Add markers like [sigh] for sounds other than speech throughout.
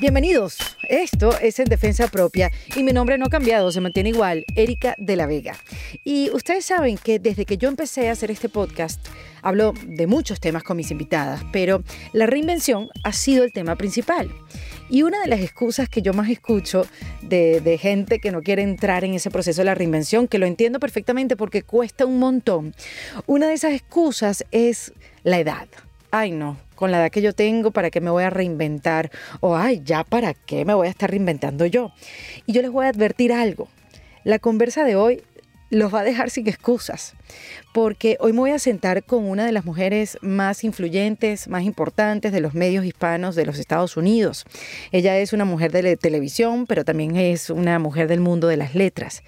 Bienvenidos. Esto es En Defensa Propia y mi nombre no ha cambiado, se mantiene igual, Erika de la Vega. Y ustedes saben que desde que yo empecé a hacer este podcast, hablo de muchos temas con mis invitadas, pero la reinvención ha sido el tema principal. Y una de las excusas que yo más escucho de, de, gente que no quiere entrar en ese proceso de la reinvención, que lo entiendo perfectamente porque cuesta un montón, una de esas excusas es la edad. Ay, no, con la edad que yo tengo, ¿para qué me voy a reinventar? O, ay, ya, ¿para qué me voy a estar reinventando yo? Y yo les voy a advertir algo. La conversa de hoy los va a dejar sin excusas, porque hoy me voy a sentar con una de las mujeres más influyentes, más importantes de los medios hispanos de los Estados Unidos. Ella es una mujer de televisión, pero también es una mujer del mundo de las letras.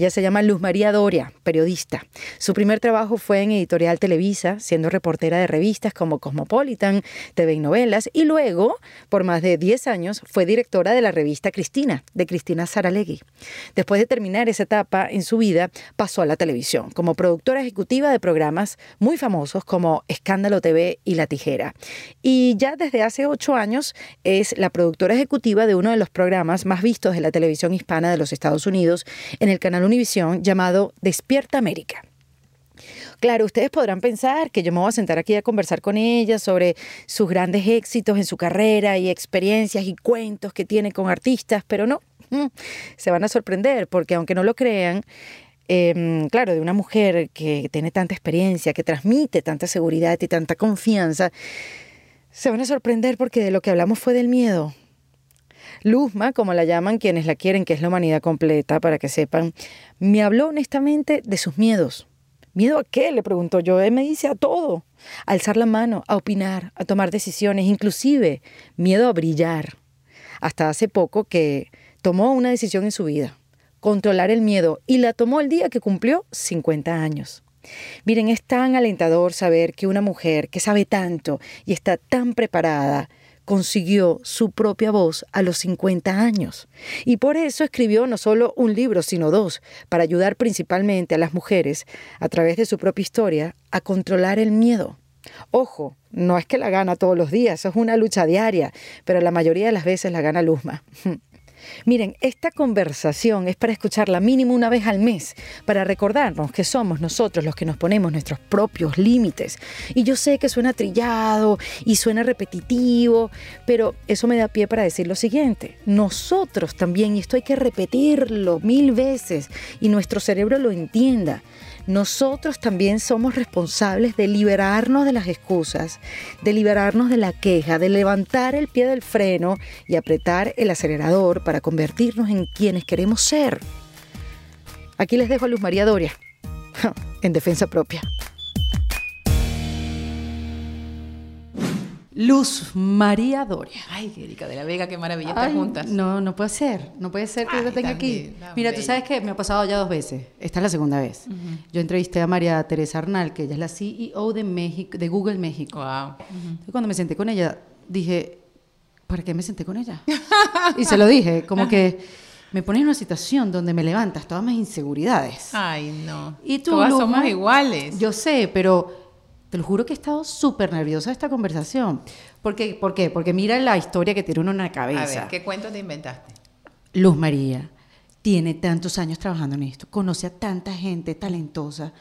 Ella se llama Luz María Doria, periodista. Su primer trabajo fue en Editorial Televisa, siendo reportera de revistas como Cosmopolitan, TV y Novelas, y luego, por más de 10 años, fue directora de la revista Cristina, de Cristina Saralegui. Después de terminar esa etapa en su vida, pasó a la televisión, como productora ejecutiva de programas muy famosos como Escándalo TV y La Tijera. Y ya desde hace 8 años es la productora ejecutiva de uno de los programas más vistos de la televisión hispana de los Estados Unidos en el canal Univisión llamado Despierta América. Claro, ustedes podrán pensar que yo me voy a sentar aquí a conversar con ella sobre sus grandes éxitos en su carrera y experiencias y cuentos que tiene con artistas, pero no, mm, se van a sorprender porque aunque no lo crean, eh, claro, de una mujer que tiene tanta experiencia, que transmite tanta seguridad y tanta confianza, se van a sorprender porque de lo que hablamos fue del miedo, Luzma, como la llaman quienes la quieren, que es la humanidad completa, para que sepan, me habló honestamente de sus miedos. ¿Miedo a qué? Le preguntó yo. Él me dice a todo. A alzar la mano, a opinar, a tomar decisiones, inclusive miedo a brillar. Hasta hace poco que tomó una decisión en su vida, controlar el miedo, y la tomó el día que cumplió 50 años. Miren, es tan alentador saber que una mujer que sabe tanto y está tan preparada consiguió su propia voz a los 50 años. Y por eso escribió no solo un libro, sino dos, para ayudar principalmente a las mujeres, a través de su propia historia, a controlar el miedo. Ojo, no es que la gana todos los días, es una lucha diaria, pero la mayoría de las veces la gana Luzma. [laughs] Miren, esta conversación es para escucharla mínimo una vez al mes, para recordarnos que somos nosotros los que nos ponemos nuestros propios límites. Y yo sé que suena trillado y suena repetitivo, pero eso me da pie para decir lo siguiente. Nosotros también, y esto hay que repetirlo mil veces, y nuestro cerebro lo entienda, nosotros también somos responsables de liberarnos de las excusas, de liberarnos de la queja, de levantar el pie del freno y apretar el acelerador para convertirnos en quienes queremos ser. Aquí les dejo a Luz María Doria, [laughs] en defensa propia. Luz María Doria. Ay, Erika de la Vega, qué maravilla estar juntas. No, no puede ser, no puede ser que yo te tenga aquí. Mira, tú sabes que me ha pasado ya dos veces. Esta es la segunda vez. Yo entrevisté a María Teresa Arnal, que ella es la CEO de México, de Google México. Wow. cuando me senté con ella, dije, ¿para qué me senté con ella? [laughs] y se lo dije, como que me pones en una situación donde me levantas todas mis inseguridades. Ay, no. Y tú, Todas Luma, somos iguales. Yo sé, pero te lo juro que he estado súper nerviosa de esta conversación. ¿Por qué? ¿Por qué? Porque mira la historia que tiene uno en la cabeza. A ver, ¿qué cuento te inventaste? Luz María tiene tantos años trabajando en esto, conoce a tanta gente talentosa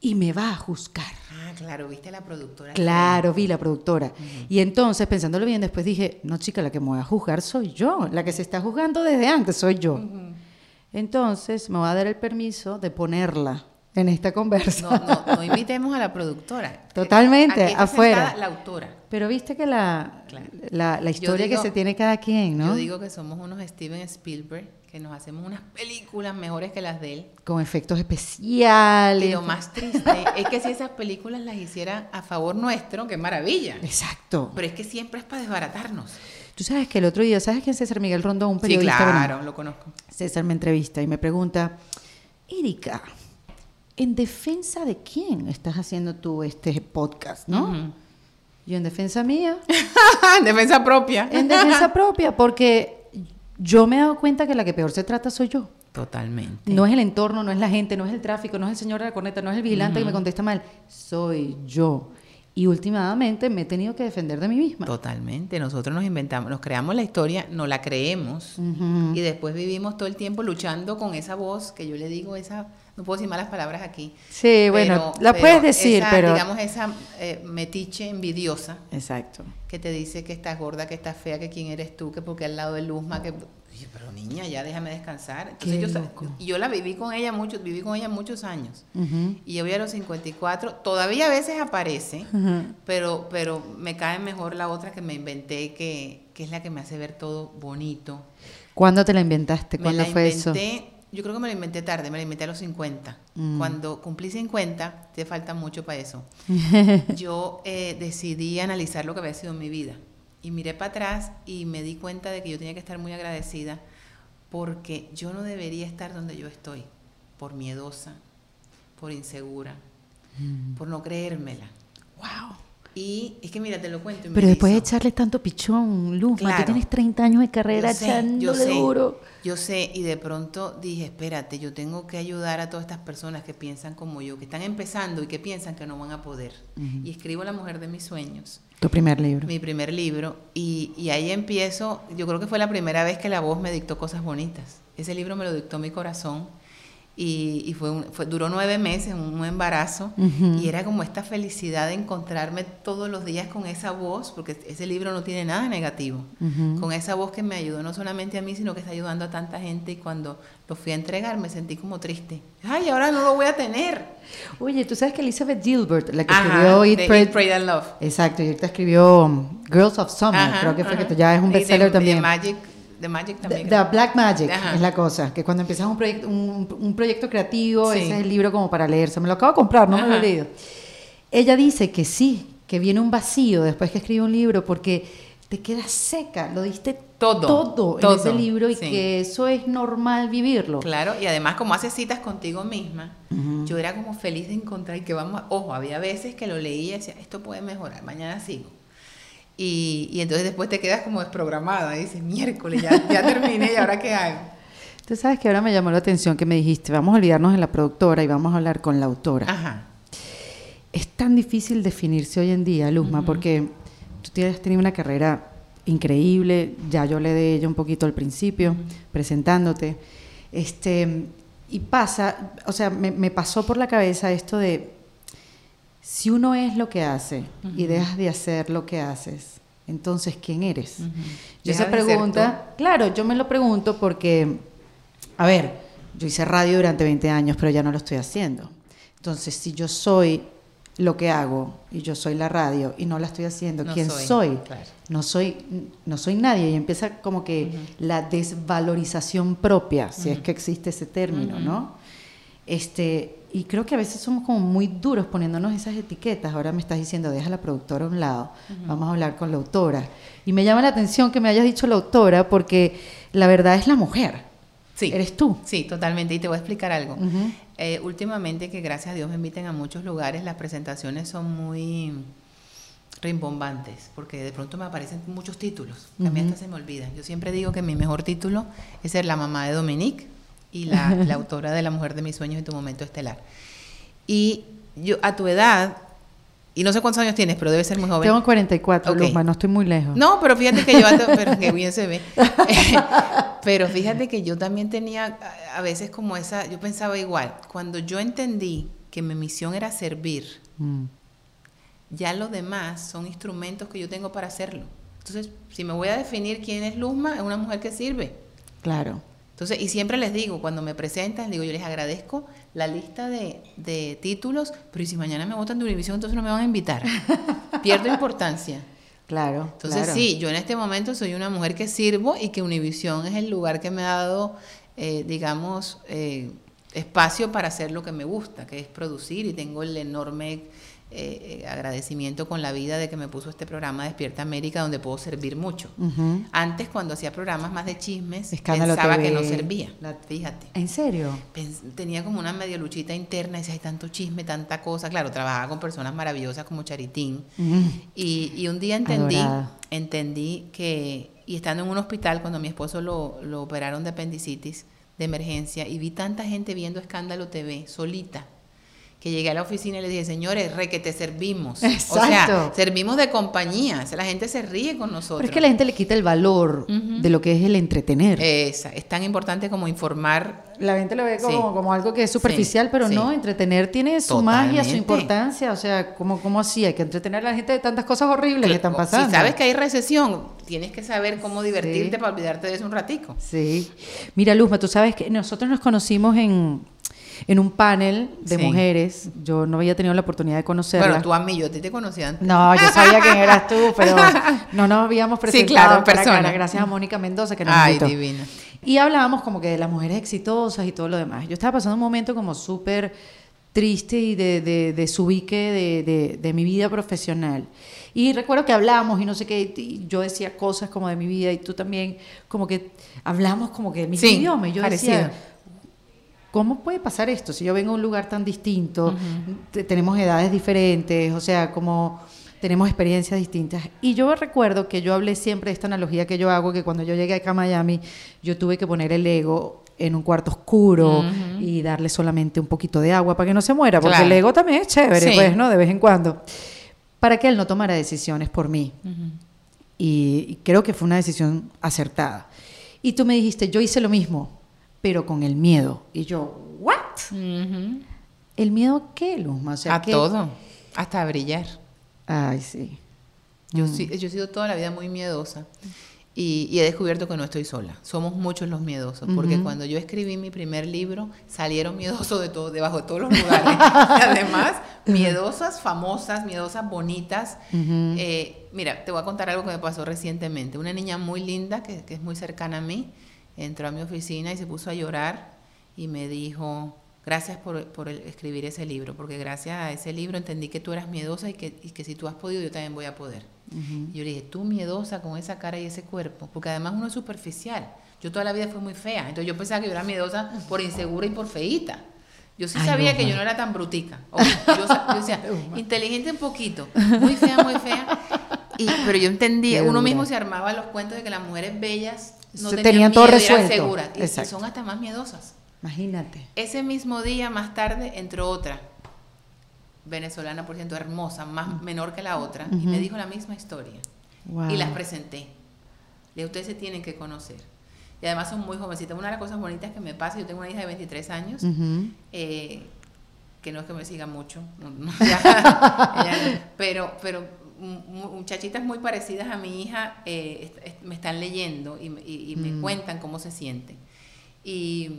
y me va a juzgar. Ah, claro, viste la productora. Claro, vi la productora. Y entonces, pensándolo bien, después dije, no chica, la que me voy a juzgar soy yo, la que se está juzgando desde antes soy yo. Entonces, me va a dar el permiso de ponerla en esta conversa. No, no, no invitemos a la productora. [laughs] Totalmente, Aquí está afuera. La autora. Pero viste que la, Claro. la, la historia digo- que se tiene cada quien, ¿no? Yo digo que somos unos Steven Spielberg, que nos hacemos unas películas mejores que las de él. Con efectos especiales. Y lo más triste es que si esas películas las hiciera a favor nuestro, qué maravilla. Exacto. Pero es que siempre es para desbaratarnos. Tú sabes que el otro día, ¿sabes quién César Miguel Rondón? Un Sí, periodista. claro, Bueno, lo conozco. César me entrevista y me pregunta, Erika, ¿en defensa de quién estás haciendo tú este podcast, no? Yo en defensa mía, [laughs] en defensa propia. en defensa [laughs] propia, porque yo me he dado cuenta que la que peor se trata soy yo. Totalmente. No es el entorno, no es la gente, no es el tráfico, no es el señor de la corneta, no es el vigilante que me contesta mal. Soy yo. y últimamente me he tenido que defender de mí misma. Totalmente. Nosotros nos inventamos, nos creamos la historia, no la creemos y después vivimos todo el tiempo luchando con esa voz que yo le digo, esa, no puedo decir malas palabras aquí. Sí, bueno, la puedes decir, pero... Digamos esa eh, metiche envidiosa. Exacto. Que te dice que estás gorda, que estás fea, que quién eres tú, que porque al lado de Luzma, que pero niña, ya déjame descansar. Entonces yo, yo, la viví con ella mucho, viví con ella muchos años. Y yo voy a los 54, todavía a veces aparece, pero, pero me cae mejor la otra que me inventé, que, que, es la que me hace ver todo bonito. ¿Cuándo te la inventaste? ¿Cuándo fue eso? Yo creo que me la inventé tarde, me la inventé a los 50. Mm. Cuando cumplí 50, te falta mucho para eso. [laughs] yo eh, decidí analizar lo que había sido mi vida y miré para atrás y me di cuenta de que yo tenía que estar muy agradecida porque yo no debería estar donde yo estoy, por miedosa, por insegura, mm. por no creérmela. ¡Wow! Y es que mira, te lo cuento. Pero después de echarle tanto pichón, Luz, tú tienes 30 años de carrera echándole duro. Yo sé, y de pronto dije, espérate, yo tengo que ayudar a todas estas personas que piensan como yo, que están empezando y que piensan que no van a poder. Y escribo La mujer de mis sueños. Tu primer libro. Mi primer libro. Y, y ahí empiezo, yo creo que fue la primera vez que la voz me dictó cosas bonitas. Ese libro me lo dictó mi corazón y, fue, fue, duró nueve meses, un, embarazo, y era como esta felicidad de encontrarme todos los días con esa voz, porque ese libro no tiene nada negativo, con esa voz que me ayudó no solamente a mí, sino que está ayudando a tanta gente, y cuando lo fui a entregar me sentí como triste. Ay, ahora no lo voy a tener. Oye, tú sabes que Elizabeth Gilbert, la que escribió Eat, Pray, and Love. Exacto, y ahorita escribió um, Girls of Summer, creo que fue que ya es un bestseller también. Magic The Magic también. The, Black Magic es la cosa, que cuando empiezas un, proyecto un, proyecto creativo, ese es el libro como para leerse. Me lo acabo de comprar, no me lo he leído. Ella dice que sí, que viene un vacío después que escribe un libro porque te quedas seca, lo diste todo, todo, en ese libro y que eso es normal vivirlo. Claro, y además como haces citas contigo misma, yo era como feliz de encontrar y que vamos, ojo, había veces que lo leía y decía, esto puede mejorar, mañana sigo. Y, y, entonces después te quedas como desprogramada y dices, miércoles, ya, ya terminé y ahora qué hago. Tú sabes que ahora me llamó la atención que me dijiste, vamos a olvidarnos de la productora y vamos a hablar con la autora. Ajá. Es tan difícil definirse hoy en día, Luzma, porque tú tienes tenido una carrera increíble, ya yo le de ella un poquito al principio, presentándote. Este, y pasa, o sea, me, me pasó por la cabeza esto de si uno es lo que hace y dejas de hacer lo que haces, entonces ¿quién eres? Yo esa pregunta, claro, yo me lo pregunto porque, a ver, yo hice radio durante 20 años, pero ya no lo estoy haciendo. Entonces, si yo soy lo que hago y yo soy la radio y no la estoy haciendo, ¿quién soy? No soy no soy nadie y empieza como que la desvalorización propia, si es que existe ese término, ¿no? Este, y creo que a veces somos como muy duros poniéndonos esas etiquetas. Ahora me estás diciendo, deja la productora a un lado, vamos a hablar con la autora. Y me llama la atención que me hayas dicho la autora porque la verdad es la mujer. Sí. Eres tú. Sí, totalmente. Y te voy a explicar algo. Eh, últimamente, que gracias a Dios me inviten a muchos lugares, las presentaciones son muy rimbombantes, porque de pronto me aparecen muchos títulos, que a mí hasta se me olvidan. Yo siempre digo que mi mejor título es ser la mamá de Dominique, y [laughs] la, autora de La mujer de mis sueños y tu momento estelar. Y yo, a tu edad, y no sé cuántos años tienes, pero debe ser muy joven. Tengo 44, Luzma, no estoy muy lejos. No, pero fíjate que yo, [laughs] pero que bien se ve. [laughs] pero fíjate que yo también tenía a veces como esa, yo pensaba igual, cuando yo entendí que mi misión era servir, mm. ya los demás son instrumentos que yo tengo para hacerlo. Entonces, si me voy a definir quién es Luzma, es una mujer que sirve. Claro. Entonces, y siempre les digo, cuando me presentan, digo, yo les agradezco la lista de, títulos, pero si mañana me votan de Univision, entonces no me van a invitar. [laughs] Pierdo importancia. Claro. Entonces, sí, yo en este momento soy una mujer que sirvo y que Univision es el lugar que me ha dado, eh, digamos, eh, espacio para hacer lo que me gusta, que es producir, y tengo el enorme eh, eh, agradecimiento con la vida de que me puso este programa Despierta América donde puedo servir mucho. Antes cuando hacía programas más de chismes pensaba que no servía, fíjate. ¿En serio? tenía como una medio luchita interna, decía, hay tanto chisme, tanta cosa. Claro, trabajaba con personas maravillosas como Charitín. y, un día entendí, entendí que, y estando en un hospital cuando mi esposo lo, lo operaron de apendicitis de emergencia y vi tanta gente viendo Escándalo TV solita que llegué a la oficina y le dije, señores, re que te servimos. Exacto. O sea, servimos de compañía. O sea, la gente se ríe con nosotros. Pero es que la gente le quita el valor de lo que es el entretener. Esa, es tan importante como informar. La gente lo ve como, Sí. como algo que es superficial, Sí, pero sí. no, entretener tiene su magia, su importancia. O sea, ¿cómo, cómo así? Hay que entretener a la gente de tantas cosas horribles que están pasando. Si sabes que hay recesión, tienes que saber cómo divertirte para olvidarte de eso un ratico. Sí. Mira, Luzma, tú sabes que nosotros nos conocimos en, en un panel de Sí. mujeres. Yo no había tenido la oportunidad de conocerla. Bueno, tú a mí, yo a ti te conocí antes. No, yo sabía quién eras tú, [laughs] pero no nos habíamos presentado claro, cara a cara, persona. gracias a Mónica Mendoza que nos Ay, invitó. divina. Y hablábamos como que de las mujeres exitosas y todo lo demás. Yo estaba pasando un momento como súper triste y de, de, de subique de, de, de mi vida profesional. Y recuerdo que hablamos y no sé qué, y yo decía cosas como de mi vida y tú también, como que hablamos como que de mi Sí, idioma. Y yo parecido. decía, ¿cómo puede pasar esto? Si yo vengo a un lugar tan distinto, te- tenemos edades diferentes, o sea, como tenemos experiencias distintas. Y yo recuerdo que yo hablé siempre de esta analogía que yo hago, que cuando yo llegué acá a Miami, yo tuve que poner el ego en un cuarto oscuro y darle solamente un poquito de agua para que no se muera, porque Claro. el ego también es chévere, Sí. pues, ¿no? De vez en cuando. Para que él no tomara decisiones por mí. Y, y creo que fue una decisión acertada. Y tú me dijiste, yo hice lo mismo, pero con el miedo. Y yo, ¿what? Ujú. ¿El miedo a qué, Luzma? O sea, a todo, hasta a brillar. Ay, sí. Yo, Mm. sí- yo he sido toda la vida muy miedosa y, y he descubierto que no estoy sola. Somos muchos los miedosos, porque Ujú. cuando yo escribí mi primer libro, salieron miedosos de todo, debajo de todos los lugares. y además, miedosas, famosas, miedosas, bonitas. Eh, mira, te voy a contar algo que me pasó recientemente. Una niña muy linda, que, que es muy cercana a mí, entró a mi oficina y se puso a llorar y me dijo, gracias por, por el- escribir ese libro, porque gracias a ese libro entendí que tú eras miedosa y que, y que si tú has podido, yo también voy a poder. Ujú. Y yo le dije, tú miedosa con esa cara y ese cuerpo, porque además uno es superficial. Yo toda la vida fui muy fea, entonces yo pensaba que yo era miedosa por insegura y por feíta. Yo sí Ay, sabía no, que yo no era tan brutica. O yo, sa- yo decía, [laughs] inteligente un poquito, muy fea, muy fea. Y, pero yo entendía, uno mismo se armaba los cuentos de que las mujeres bellas no Se tenían, tenían todo miedo resuelto. seguras. Y- son hasta más miedosas. Imagínate. Ese mismo día, más tarde, entró otra venezolana, por ciento, hermosa, más menor que la otra, y me dijo la misma historia. Wow. Y las presenté. Le ustedes se tienen que conocer. Y además son muy jovencitas. Una de las cosas bonitas que me pasa, yo tengo una hija de 23 años, eh, que no es que me siga mucho, no- no, [laughs] ya- ella no, pero, pero muchachitas muy parecidas a mi hija eh, est- me están leyendo y, me- y- y me Mm. cuentan cómo se sienten. Y,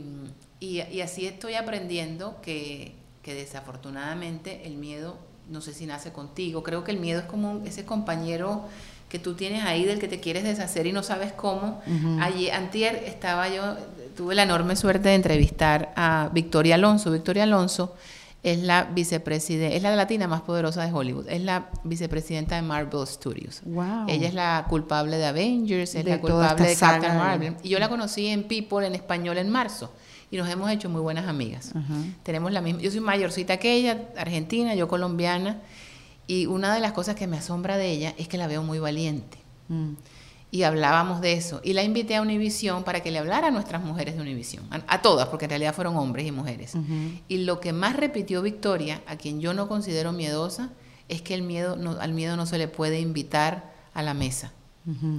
así estoy aprendiendo que, que desafortunadamente el miedo, no sé si nace contigo, creo que el miedo es como un- ese compañero que tú tienes ahí del que te quieres deshacer y no sabes cómo. Allí, antier, estaba yo, tuve la enorme suerte de entrevistar a Victoria Alonso. Victoria Alonso es la vicepresidenta, es la latina más poderosa de Hollywood, es la vicepresidenta de Marvel Studios. Wow. Ella es la culpable de Avengers, es De la culpable de Captain. Marvel. Y yo la conocí en People en español en marzo y nos hemos hecho muy buenas amigas. Tenemos la misma, yo soy mayorcita que ella, argentina, yo colombiana, y una de las cosas que me asombra de ella es que la veo muy valiente. Mm. Y hablábamos de eso. Y la invité a Univisión para que le hablara a nuestras mujeres de Univisión, a, a todas, porque en realidad fueron hombres y mujeres. Y lo que más repitió Victoria, a quien yo no considero miedosa, es que el miedo no- al miedo no se le puede invitar a la mesa.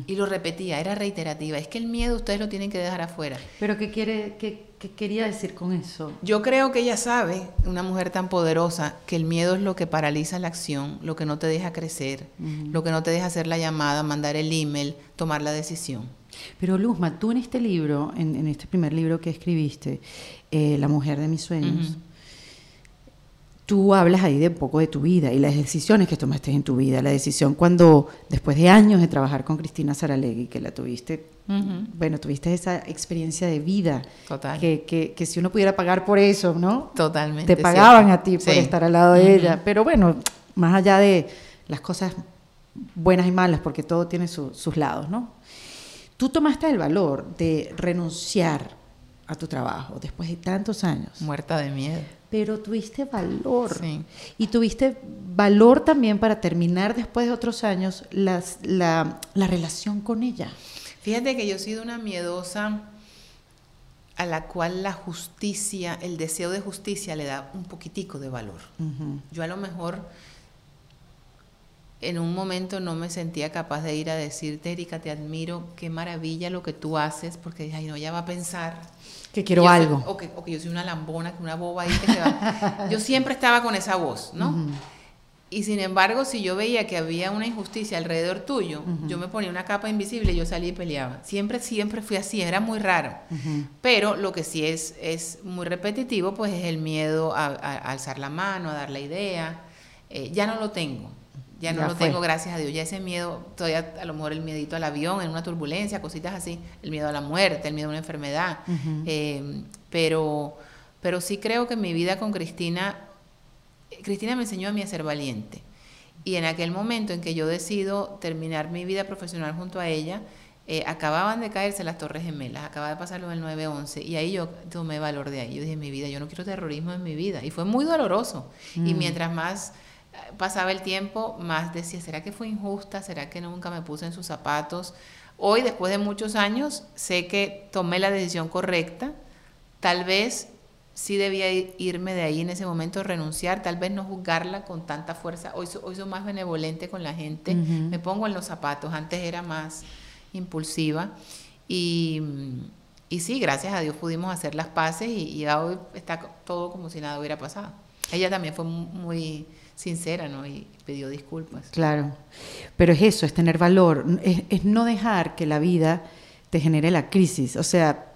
Y lo repetía, era reiterativa. Es que el miedo ustedes lo tienen que dejar afuera. Pero ¿qué, quiere, qué, qué quería decir con eso? Yo creo que ella sabe, una mujer tan poderosa, que el miedo es lo que paraliza la acción, lo que no te deja crecer, lo que no te deja hacer la llamada, mandar el email, tomar la decisión. Pero Luzma, tú en este libro, en, en este primer libro que escribiste, eh, La mujer de mis sueños, tú hablas ahí de un poco de tu vida y las decisiones que tomaste en tu vida. La decisión cuando, después de años de trabajar con Cristina Saralegui, que la tuviste, Bueno, tuviste esa experiencia de vida, Total. que, que, que si uno pudiera pagar por eso, ¿no? Totalmente. Te pagaban cierto. a ti por Sí. estar al lado de ella. Pero bueno, más allá de las cosas buenas y malas, porque todo tiene su- sus lados, ¿no? Tú tomaste el valor de renunciar a tu trabajo después de tantos años, Muerta de miedo. pero tuviste valor. Sí. Y tuviste valor también para terminar después de otros años las- la, la relación con ella. Fíjate que yo he sido una miedosa a la cual la justicia, el deseo de justicia le da un poquitico de valor. Yo a lo mejor en un momento no me sentía capaz de ir a decirte, Erika, te admiro, qué maravilla lo que tú haces, porque dije, ay, no, ella va a pensar. Que quiero algo. o, que, yo soy una lambona, una boba ahí que se va. yo siempre estaba con esa voz, ¿no? Y sin embargo, si yo veía que había una injusticia alrededor tuyo, yo me ponía una capa invisible y yo salía y peleaba. Siempre, siempre fui así, era muy raro. Pero lo que sí es, es muy repetitivo, pues es el miedo a, alzar la mano, a dar la idea. Eh, ya no lo tengo. Ya no lo tengo, gracias a Dios. Ya ese miedo, todavía a lo mejor el miedito al avión, en una turbulencia, cositas así, el miedo a la muerte, el miedo a una enfermedad. Eh, pero, pero sí creo que mi vida con Cristina, Cristina me enseñó a mí a ser valiente. Y en aquel momento en que yo decido terminar mi vida profesional junto a ella, eh, acababan de caerse las Torres Gemelas, acababa de pasar lo del 9-11, y ahí yo tomé valor de ahí. Yo dije, mi vida, yo no quiero terrorismo en mi vida. Y fue muy doloroso. Y mm. mientras más pasaba el tiempo, más decía, ¿será que fue injusta? ¿Será que nunca me puse en sus zapatos? Hoy, después de muchos años, sé que tomé la decisión correcta. Tal vez sí debía irme de ahí en ese momento, renunciar, tal vez no juzgarla con tanta fuerza. Hoy, hoy soy más benevolente con la gente, me pongo en los zapatos, antes era más impulsiva. Y, y sí, gracias a Dios pudimos hacer las paces y, y hoy está todo como si nada hubiera pasado. Ella también fue muy sincera, ¿no? Y pidió disculpas. Claro, pero es eso, es tener valor, es, no dejar que la vida te genere la crisis. O sea,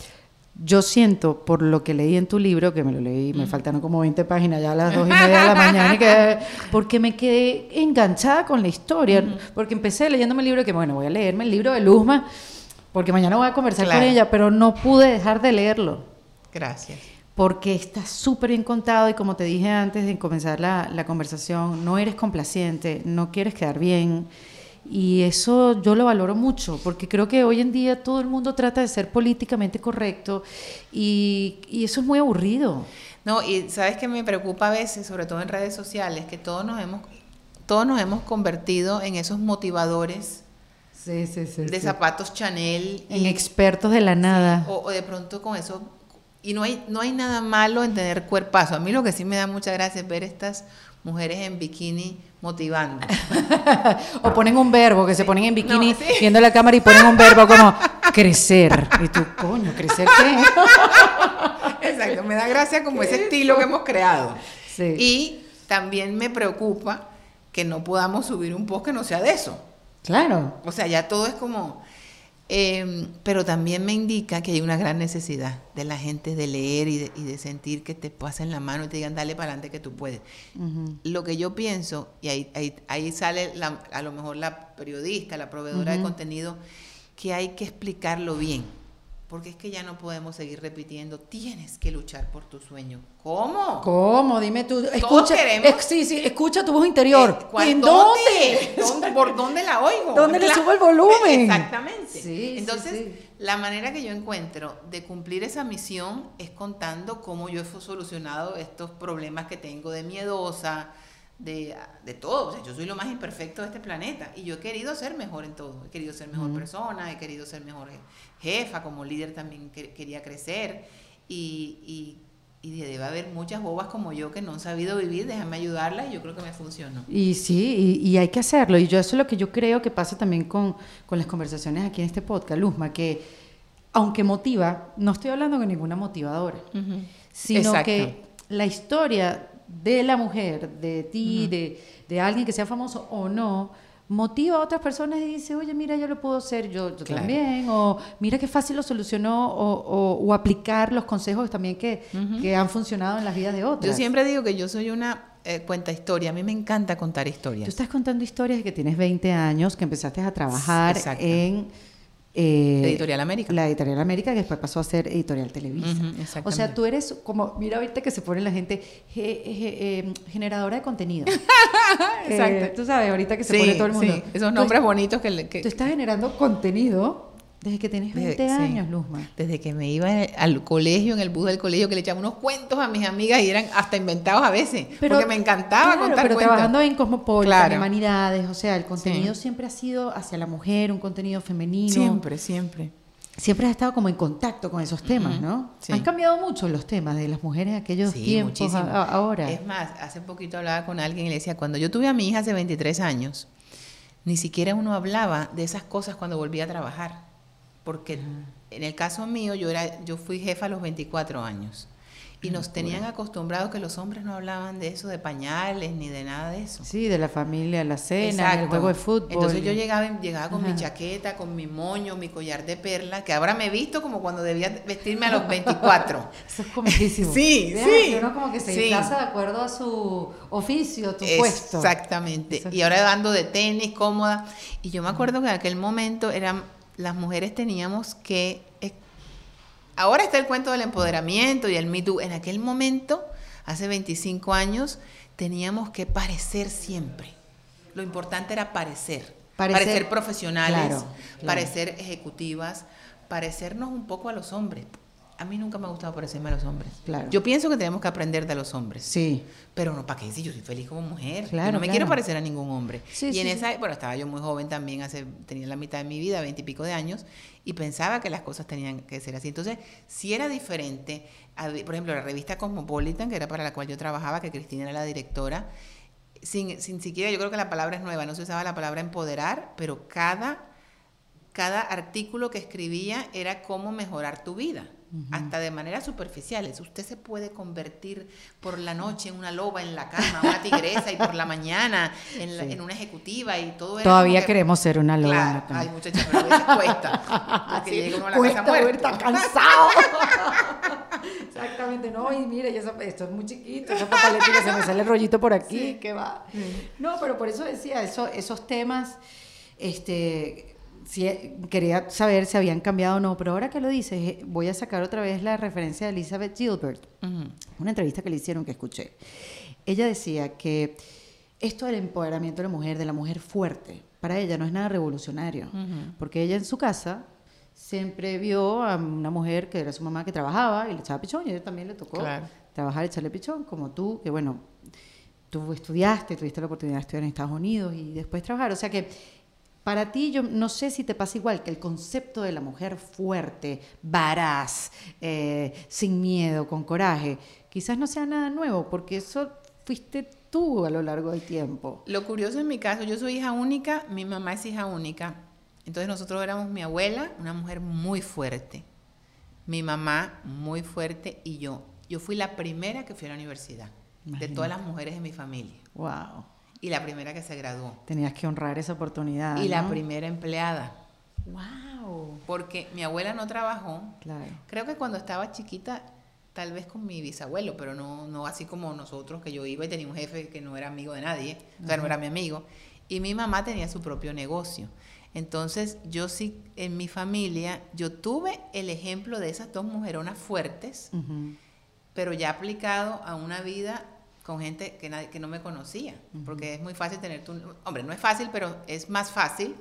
yo siento, por lo que leí en tu libro, que me lo leí, me faltaron como 20 páginas ya a las dos y media de la mañana, que, [laughs] porque me quedé enganchada con la historia, porque empecé leyéndome el libro, que bueno, voy a leerme el libro de Luzma, porque mañana voy a conversar con ella, pero no pude dejar de leerlo. Gracias porque está súper bien contado y como te dije antes de comenzar la, la, conversación, no eres complaciente, no quieres quedar bien. Y eso yo lo valoro mucho, porque creo que hoy en día todo el mundo trata de ser políticamente correcto y, y eso es muy aburrido. No, y sabes que me preocupa a veces, sobre todo en redes sociales, que todos nos hemos, todos nos hemos convertido en esos motivadores de zapatos Chanel. En expertos de la nada. o, o, de pronto con eso y no hay, no hay nada malo en tener cuerpazo. A mí lo que sí me da mucha gracia es ver estas mujeres en bikini motivando. [laughs] o ponen un verbo, que se ponen en bikini viendo la cámara y ponen un verbo como crecer. Y tú, coño, ¿crecer qué? [laughs] Exacto, me da gracia como ese estilo que hemos creado. Y también me preocupa que no podamos subir un post que no sea de eso. Claro. O sea, ya todo es como Em, pero también me indica que hay una gran necesidad de la gente de leer y de, sentir que te pasen la mano y te digan, dale para adelante que tú puedes. Lo que yo pienso, y ahí, ahí, sale a lo mejor la periodista, la proveedora de contenido, que hay que explicarlo bien porque es que ya no podemos seguir repitiendo, tienes que luchar por tu sueño. ¿Cómo? ¿Cómo? Dime tú. Escucha, sí, sí, escucha tu voz interior. Eh, ¿En [laughs] dónde? ¿Por dónde la oigo? ¿Dónde le subo el volumen? Exactamente. Entonces, la manera que yo encuentro de cumplir esa misión es contando cómo yo he solucionado estos problemas que tengo de miedosa, de, de todo. O sea, yo soy lo más imperfecto de este planeta y yo he querido ser mejor en todo. He querido ser mejor persona, he querido ser mejor jefa, como líder también quería crecer y, y, y, debe haber muchas bobas como yo que no han sabido vivir, déjame ayudarlas y yo creo que me funcionó. Y sí, y, hay que hacerlo. Y yo eso es lo que yo creo que pasa también con, con las conversaciones aquí en este podcast, Luzma, que aunque motiva, no estoy hablando con ninguna motivadora, sino que la historia de la mujer, de ti, de, alguien que sea famoso o no, motiva a otras personas y dice, oye, mira, yo lo puedo hacer, yo, también, o mira qué fácil lo solucionó, o, aplicar los consejos también que, han funcionado en las vidas de otros. Yo siempre digo que yo soy una eh, cuenta historia, a mí me encanta contar historias. Tú estás contando historias de que tienes 20 años, que empezaste a trabajar en eh, editorial América. La Editorial América, que después pasó a ser Editorial Televisa. o sea, tú eres como, mira ahorita que se pone la gente, em, generadora de contenido. [laughs] Exacto. Tú sabes, ahorita que se pone todo el mundo. Sí. Esos nombres bonitos que, que... Tú estás generando contenido desde que tienes 20 años, Luzma. Desde que me iba al colegio, en el bus del colegio, que le echaba unos cuentos a mis amigas y eran hasta inventados a veces. porque me encantaba contar pero trabajando en Cosmopolitan, en Humanidades, o sea, el contenido siempre ha sido hacia la mujer, un contenido femenino. Siempre, siempre. siempre has estado como en contacto con esos temas, ¿no? Han cambiado mucho los temas de las mujeres de aquellos tiempos ahora. Es más, hace poquito hablaba con alguien y le decía, cuando yo tuve a mi hija hace 23 años, ni siquiera uno hablaba de esas cosas cuando volvía a trabajar, porque en el caso mío yo era yo fui jefa a los 24 años. Y nos tenían acostumbrados que los hombres no hablaban de eso, de pañales, ni de nada de eso. Sí, de la familia, la cena, el juego de fútbol. Entonces yo llegaba, llegaba con mi chaqueta, con mi moño, mi collar de perla, que ahora me he visto como cuando debía vestirme a los 24. [laughs] eso es sí, sí. Uno como que se sí. de acuerdo a su oficio, tu puesto. Exactamente. Y ahora ando de tenis, cómoda. Y yo me acuerdo que en aquel momento eran, las mujeres teníamos que Ahora está el cuento del empoderamiento y el Me Too. En aquel momento, hace 25 años, teníamos que parecer siempre. Lo importante era parecer. Parecer, profesionales, parecer ejecutivas, parecernos un poco a los hombres a mí nunca me ha gustado parecerme a los hombres. Claro. Yo pienso que tenemos que aprender de los hombres. Sí. Pero no, ¿para qué? Si yo soy feliz como mujer. Claro, no me quiero parecer a ningún hombre. Sí, y en esa, bueno, estaba yo muy joven también, hace, tenía la mitad de mi vida, veinte y pico de años, y pensaba que las cosas tenían que ser así. Entonces, si era diferente, por ejemplo, la revista Cosmopolitan, que era para la cual yo trabajaba, que Cristina era la directora, sin, sin siquiera, yo creo que la palabra es nueva, no se usaba la palabra empoderar, pero cada, cada artículo que escribía era cómo mejorar tu vida hasta de manera superficiales. Usted se puede convertir por la noche en una loba en la cama, una tigresa, y por la mañana en, una ejecutiva y todo eso. Todavía queremos ser una loba. Claro, ay muchachos, pero a veces cuesta. [laughs] Porque llega uno a la cuesta casa cansado. [laughs] Exactamente, no, y mire, esto es muy chiquito, esa papaletita se me sale el rollito por aquí, que va. No, pero por eso decía, eso, esos temas, este quería saber si habían cambiado o no, pero ahora que lo dices, eh, voy a sacar otra vez la referencia de Elizabeth Gilbert, una entrevista que le hicieron que escuché. Ella decía que esto del empoderamiento de la mujer, de la mujer fuerte, para ella no es nada revolucionario, porque ella en su casa siempre vio a una mujer que era su mamá que trabajaba y le echaba pichón, y a ella también le tocó trabajar y echarle pichón, como tú, que bueno, tú estudiaste, tuviste la oportunidad de estudiar en Estados Unidos y después trabajar, o sea que para ti, yo no sé si te pasa igual que el concepto de la mujer fuerte, varaz, eh, sin miedo, con coraje, quizás no sea nada nuevo, porque eso fuiste tú a lo largo del tiempo. Lo curioso en mi caso, yo soy hija única, mi mamá es hija única. Entonces nosotros éramos mi abuela, una mujer muy fuerte, mi mamá muy fuerte y yo. Yo fui la primera que fui a la universidad, de todas las mujeres de mi familia. Wow y la primera que se graduó. Tenías que honrar esa oportunidad. Y la primera empleada. ¡Wow! Porque mi abuela no trabajó. Claro. Creo que cuando estaba chiquita, tal vez con mi bisabuelo, pero no, no así como nosotros, que yo iba y tenía un jefe que no era amigo de nadie, o sea, no era mi amigo. Y mi mamá tenía su propio negocio. Entonces, yo sí, en mi familia, yo tuve el ejemplo de esas dos mujeronas fuertes, pero ya aplicado a una vida con gente que, nadie, que no me conocía, porque es muy fácil tener tu... Hombre, no es fácil, pero es más fácil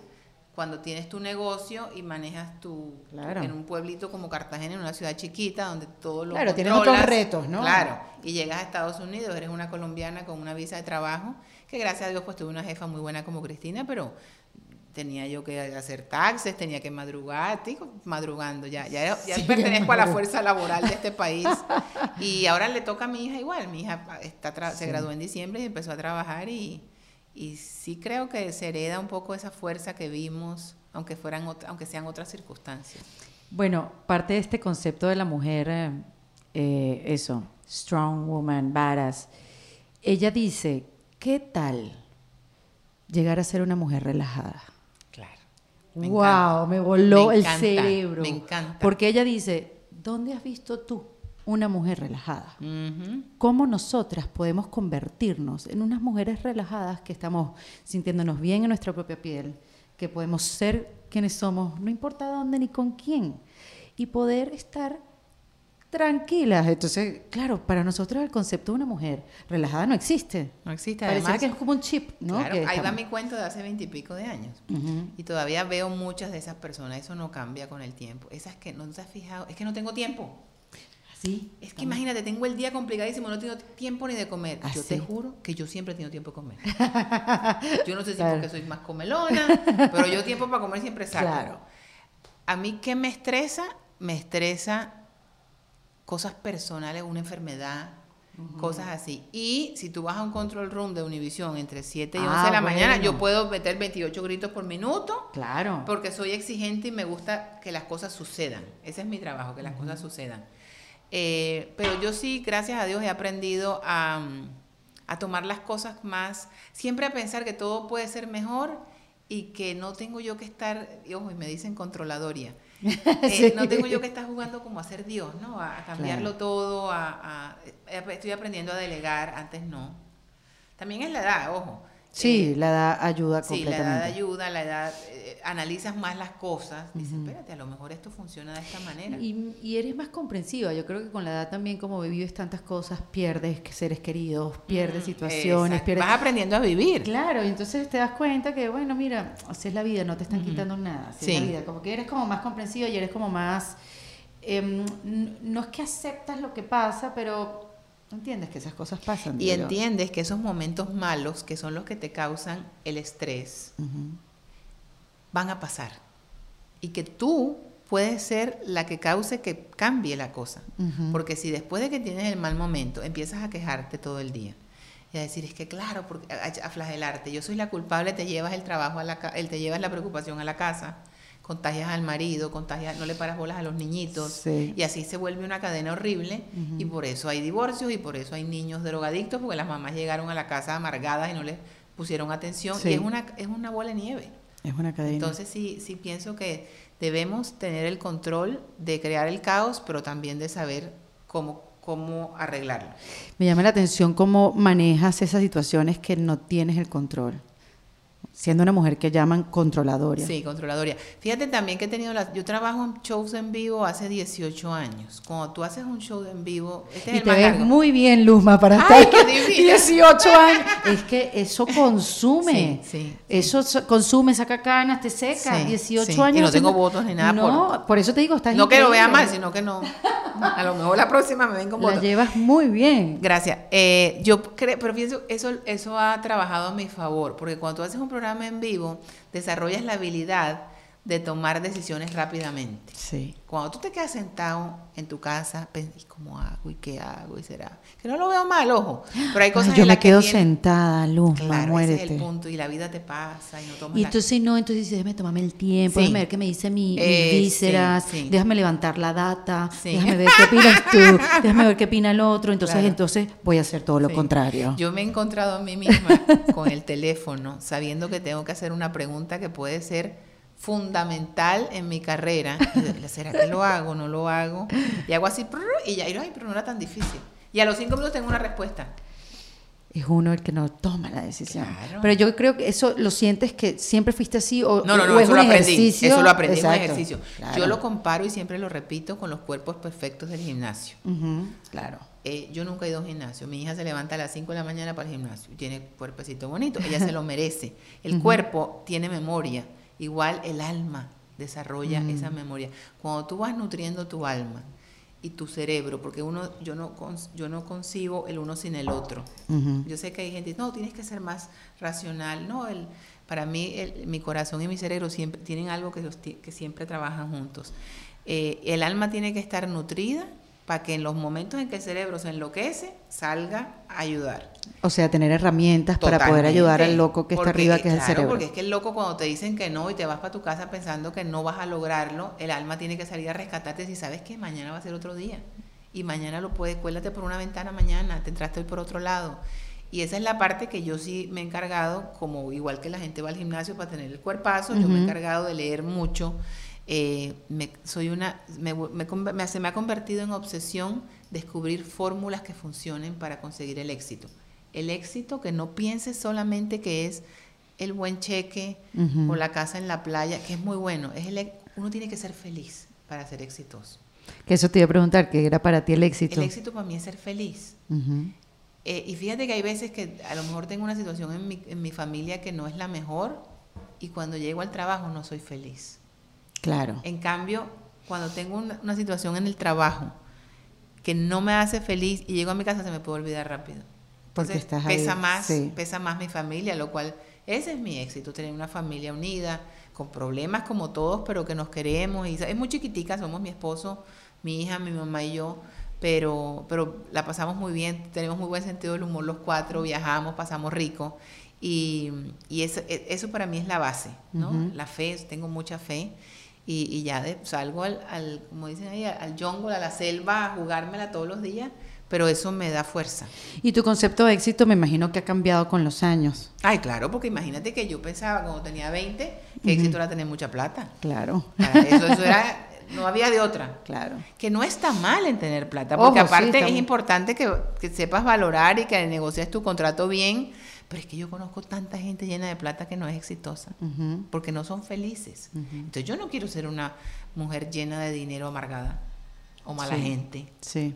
cuando tienes tu negocio y manejas tu... En un pueblito como Cartagena, en una ciudad chiquita, donde todo lo Claro, tienes otros retos, ¿no? Claro, y llegas a Estados Unidos, eres una colombiana con una visa de trabajo, que gracias a Dios pues tuve una jefa muy buena como Cristina, pero tenía yo que hacer taxes, tenía que madrugar, digo, madrugando, ya, ya, ya pertenezco a la fuerza laboral de este país. [laughs] y ahora le toca a mi hija igual, mi hija está se graduó en diciembre y empezó a trabajar y, y sí creo que se hereda un poco esa fuerza que vimos, aunque, fueran aunque sean otras circunstancias. Bueno, parte de este concepto de la mujer, eh, eso, strong woman, badass, ella dice, ¿qué tal llegar a ser una mujer relajada? Wow, me voló el cerebro. Me encanta. Porque ella dice, ¿dónde has visto tú una mujer relajada? ¿Cómo nosotras podemos convertirnos en unas mujeres relajadas que estamos sintiéndonos bien en nuestra propia piel, que podemos ser quienes somos, no importa dónde ni con quién, y poder estar tranquilas. Entonces, claro, para nosotros el concepto de una mujer relajada no existe. No existe. Parece que es como un chip, ¿no? Claro, ahí va mi cuento de hace veintipico de años. Y todavía veo muchas de esas personas. Eso no cambia con el tiempo. Esas que no te has fijado, es que no tengo tiempo. Sí. Es que imagínate, tengo el día complicadísimo, no tengo tiempo ni de comer. Yo te juro que yo siempre tengo tiempo de comer. [laughs] yo no sé si porque soy más comelona, pero yo tiempo para comer siempre saco. Claro. A mí, ¿qué me estresa? Me estresa cosas personales, una enfermedad, cosas así. Y si tú vas a un control room de Univision entre 7 y 11 Ah, de la mañana, yo puedo meter 28 gritos por minuto Claro. porque soy exigente y me gusta que las cosas sucedan. Ese es mi trabajo, que las cosas sucedan. Eh, pero yo sí, gracias a Dios, he aprendido a, a tomar las cosas más, siempre a pensar que todo puede ser mejor y que no tengo yo que estar, y ojo, y me dicen controladoria. [laughs] Eh. No tengo yo que estar jugando como a ser Dios, ¿no? A, a cambiarlo Claro. todo, a, a- eh, estoy aprendiendo a delegar, antes no. También es la edad, ojo. Sí, Eh, la edad ayuda Sí, la completamente. edad ayuda, la edad, eh, analizas más las cosas, dices, espérate, a lo mejor esto funciona de esta manera. Y, y eres más comprensiva. Yo creo que con la edad también, como vives tantas cosas, pierdes seres queridos, pierdes Mm, situaciones, exacto. pierdes... Vas aprendiendo a vivir. Claro, y entonces te das cuenta que, bueno, mira, así es la vida, no te están Ujú. quitando nada. Así Sí. es la vida. Como que eres como más comprensiva y eres como más. n- no es que aceptas lo que pasa, pero entiendes que esas cosas pasan. Y digo entiendes que esos momentos malos, que son los que te causan el estrés, van a pasar. Y que tú puedes ser la que cause que cambie la cosa. Porque si después de que tienes el mal momento empiezas a quejarte todo el día y a decir, es que claro, porque, a, a flagelarte, yo soy la culpable, te llevas el trabajo a la el, te llevas la preocupación a la casa, contagias al marido, contagias, no le paras bolas a los niñitos, Sí. y así se vuelve una cadena horrible, y por eso hay divorcios, y por eso hay niños drogadictos, porque las mamás llegaron a la casa amargadas y no les pusieron atención, Sí. y es una, es una bola de nieve. Es una cadena. Entonces sí, sí pienso que debemos tener el control de crear el caos, pero también de saber cómo, cómo arreglarlo. Me llama la atención cómo manejas esas situaciones que no tienes el control. Siendo una mujer que llaman controladora. Sí, controladoria. Fíjate también que he tenido la, yo trabajo en shows en vivo hace 18 años. Cuando tú haces un show en vivo, este es Y el te más ves largo. muy bien, Luzma, para Ay, estar qué divina. 18 [laughs] años. Es que eso consume. Sí, sí, Eso so- consume, saca canas, te seca. Sí, 18 sí. años. Y no tengo votos ni nada No, por, eso te digo, estás No que lo vea mal, sino que no. A lo mejor la próxima me ven con La votos. llevas muy bien. Gracias. Eh, yo creo, pero pienso, eso, eso ha trabajado a mi favor, porque cuando tú haces un programa en vivo, desarrollas la habilidad de tomar decisiones rápidamente. Sí. Cuando tú te quedas sentado en tu casa, pen- ¿y cómo hago? ¿Y qué hago? ¿Y será? Que no lo veo mal, ojo. Pero hay cosas Ay, yo en me que quedo sentada, Luzma, Claro, ese es el punto. Y la vida te pasa y no tomas Y la- entonces no, entonces dices, déjame tomarme el tiempo, Sí. déjame ver qué me dice mi, mis Eh, sí, vísceras, sí. déjame levantar la data, déjame ver qué opinas tú, [laughs] déjame ver qué opina el otro, entonces Claro. entonces voy a hacer todo lo contrario. Yo me he encontrado a mí misma con el teléfono, sabiendo que tengo que hacer una pregunta que puede ser fundamental en mi carrera. ¿Será que lo hago? ¿No lo hago? Y hago así, y ya, y, ay, pero no era tan difícil. Y a los cinco minutos tengo una respuesta. Es uno el que no toma la decisión. Claro. Pero yo creo que eso lo sientes que siempre fuiste así o, No, no, o no, es eso un lo aprendí. Eso lo aprendí en un Exacto, ejercicio. claro. Yo lo comparo y siempre lo repito con los cuerpos perfectos del gimnasio. Ujú, claro. Eh, yo nunca he ido a un gimnasio. Mi hija se levanta a las 5 de la mañana para el gimnasio tiene cuerpecito bonito. Ella se lo merece. El cuerpo tiene memoria. Igual el alma desarrolla Mm. esa memoria. Cuando tú vas nutriendo tu alma y tu cerebro, porque uno, yo no, yo no concibo el uno sin el otro. Yo sé que hay gente, no, tienes que ser más racional. No, el, para mí el- mi corazón y mi cerebro siempre tienen algo que, que siempre trabajan juntos. Eh, el alma tiene que estar nutrida para que en los momentos en que el cerebro se enloquece, salga a ayudar. O sea, tener herramientas para poder ayudar al loco que está arriba, que es el claro, cerebro. Porque es que el loco cuando te dicen que no y te vas para tu casa pensando que no vas a lograrlo, el alma tiene que salir a rescatarte si sabes que mañana va a ser otro día. Y mañana lo puedes, cuélate por una ventana mañana, te entraste hoy por otro lado. Y esa es la parte que yo sí me he encargado, como igual que la gente va al gimnasio para tener el cuerpazo, yo me he encargado de leer mucho. Eh, me, soy una, me, me me- se me ha convertido en obsesión descubrir fórmulas que funcionen para conseguir el éxito. El éxito que no pienses solamente que es el buen cheque o la casa en la playa, que es muy bueno. Es el, e- uno tiene que ser feliz para ser exitoso. Que eso te iba a preguntar, ¿qué era para ti el éxito? El éxito para mí es ser feliz. Eh, y fíjate que hay veces que a lo mejor tengo una situación en mi, en mi familia que no es la mejor y cuando llego al trabajo no soy feliz. Claro. En cambio, cuando tengo una, una situación en el trabajo que no me hace feliz y llego a mi casa se me puede olvidar rápido. Porque Entonces, estás ahí, pesa más, sí. pesa más mi familia, lo cual ese es mi éxito, tener una familia unida, con problemas como todos, pero que nos queremos. Y es muy chiquitica, somos mi esposo, mi hija, mi mamá y yo, pero, pero la pasamos muy bien, tenemos muy buen sentido del humor los cuatro, viajamos, pasamos rico. Y, y eso, e, eso, para mí es la base, ¿no? La fe, tengo mucha fe. Y, y ya de, salgo al, al, como dicen ahí, al jungle, a la selva, a jugármela todos los días pero eso me da fuerza. Y tu concepto de éxito me imagino que ha cambiado con los años. Ay, claro, porque imagínate que yo pensaba cuando tenía 20 que éxito era tener mucha plata. Claro. Eso, eso era, [laughs] no había de otra. Claro. Que no está mal en tener plata, porque aparte es importante que, que, sepas valorar y que negocies tu contrato bien, pero es que yo conozco tanta gente llena de plata que no es exitosa, porque no son felices. Entonces yo no quiero ser una mujer llena de dinero amargada o mala gente. Sí.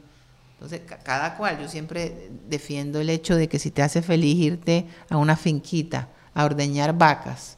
Entonces, cada cual, yo siempre defiendo el hecho de que si te hace feliz irte a una finquita a ordeñar vacas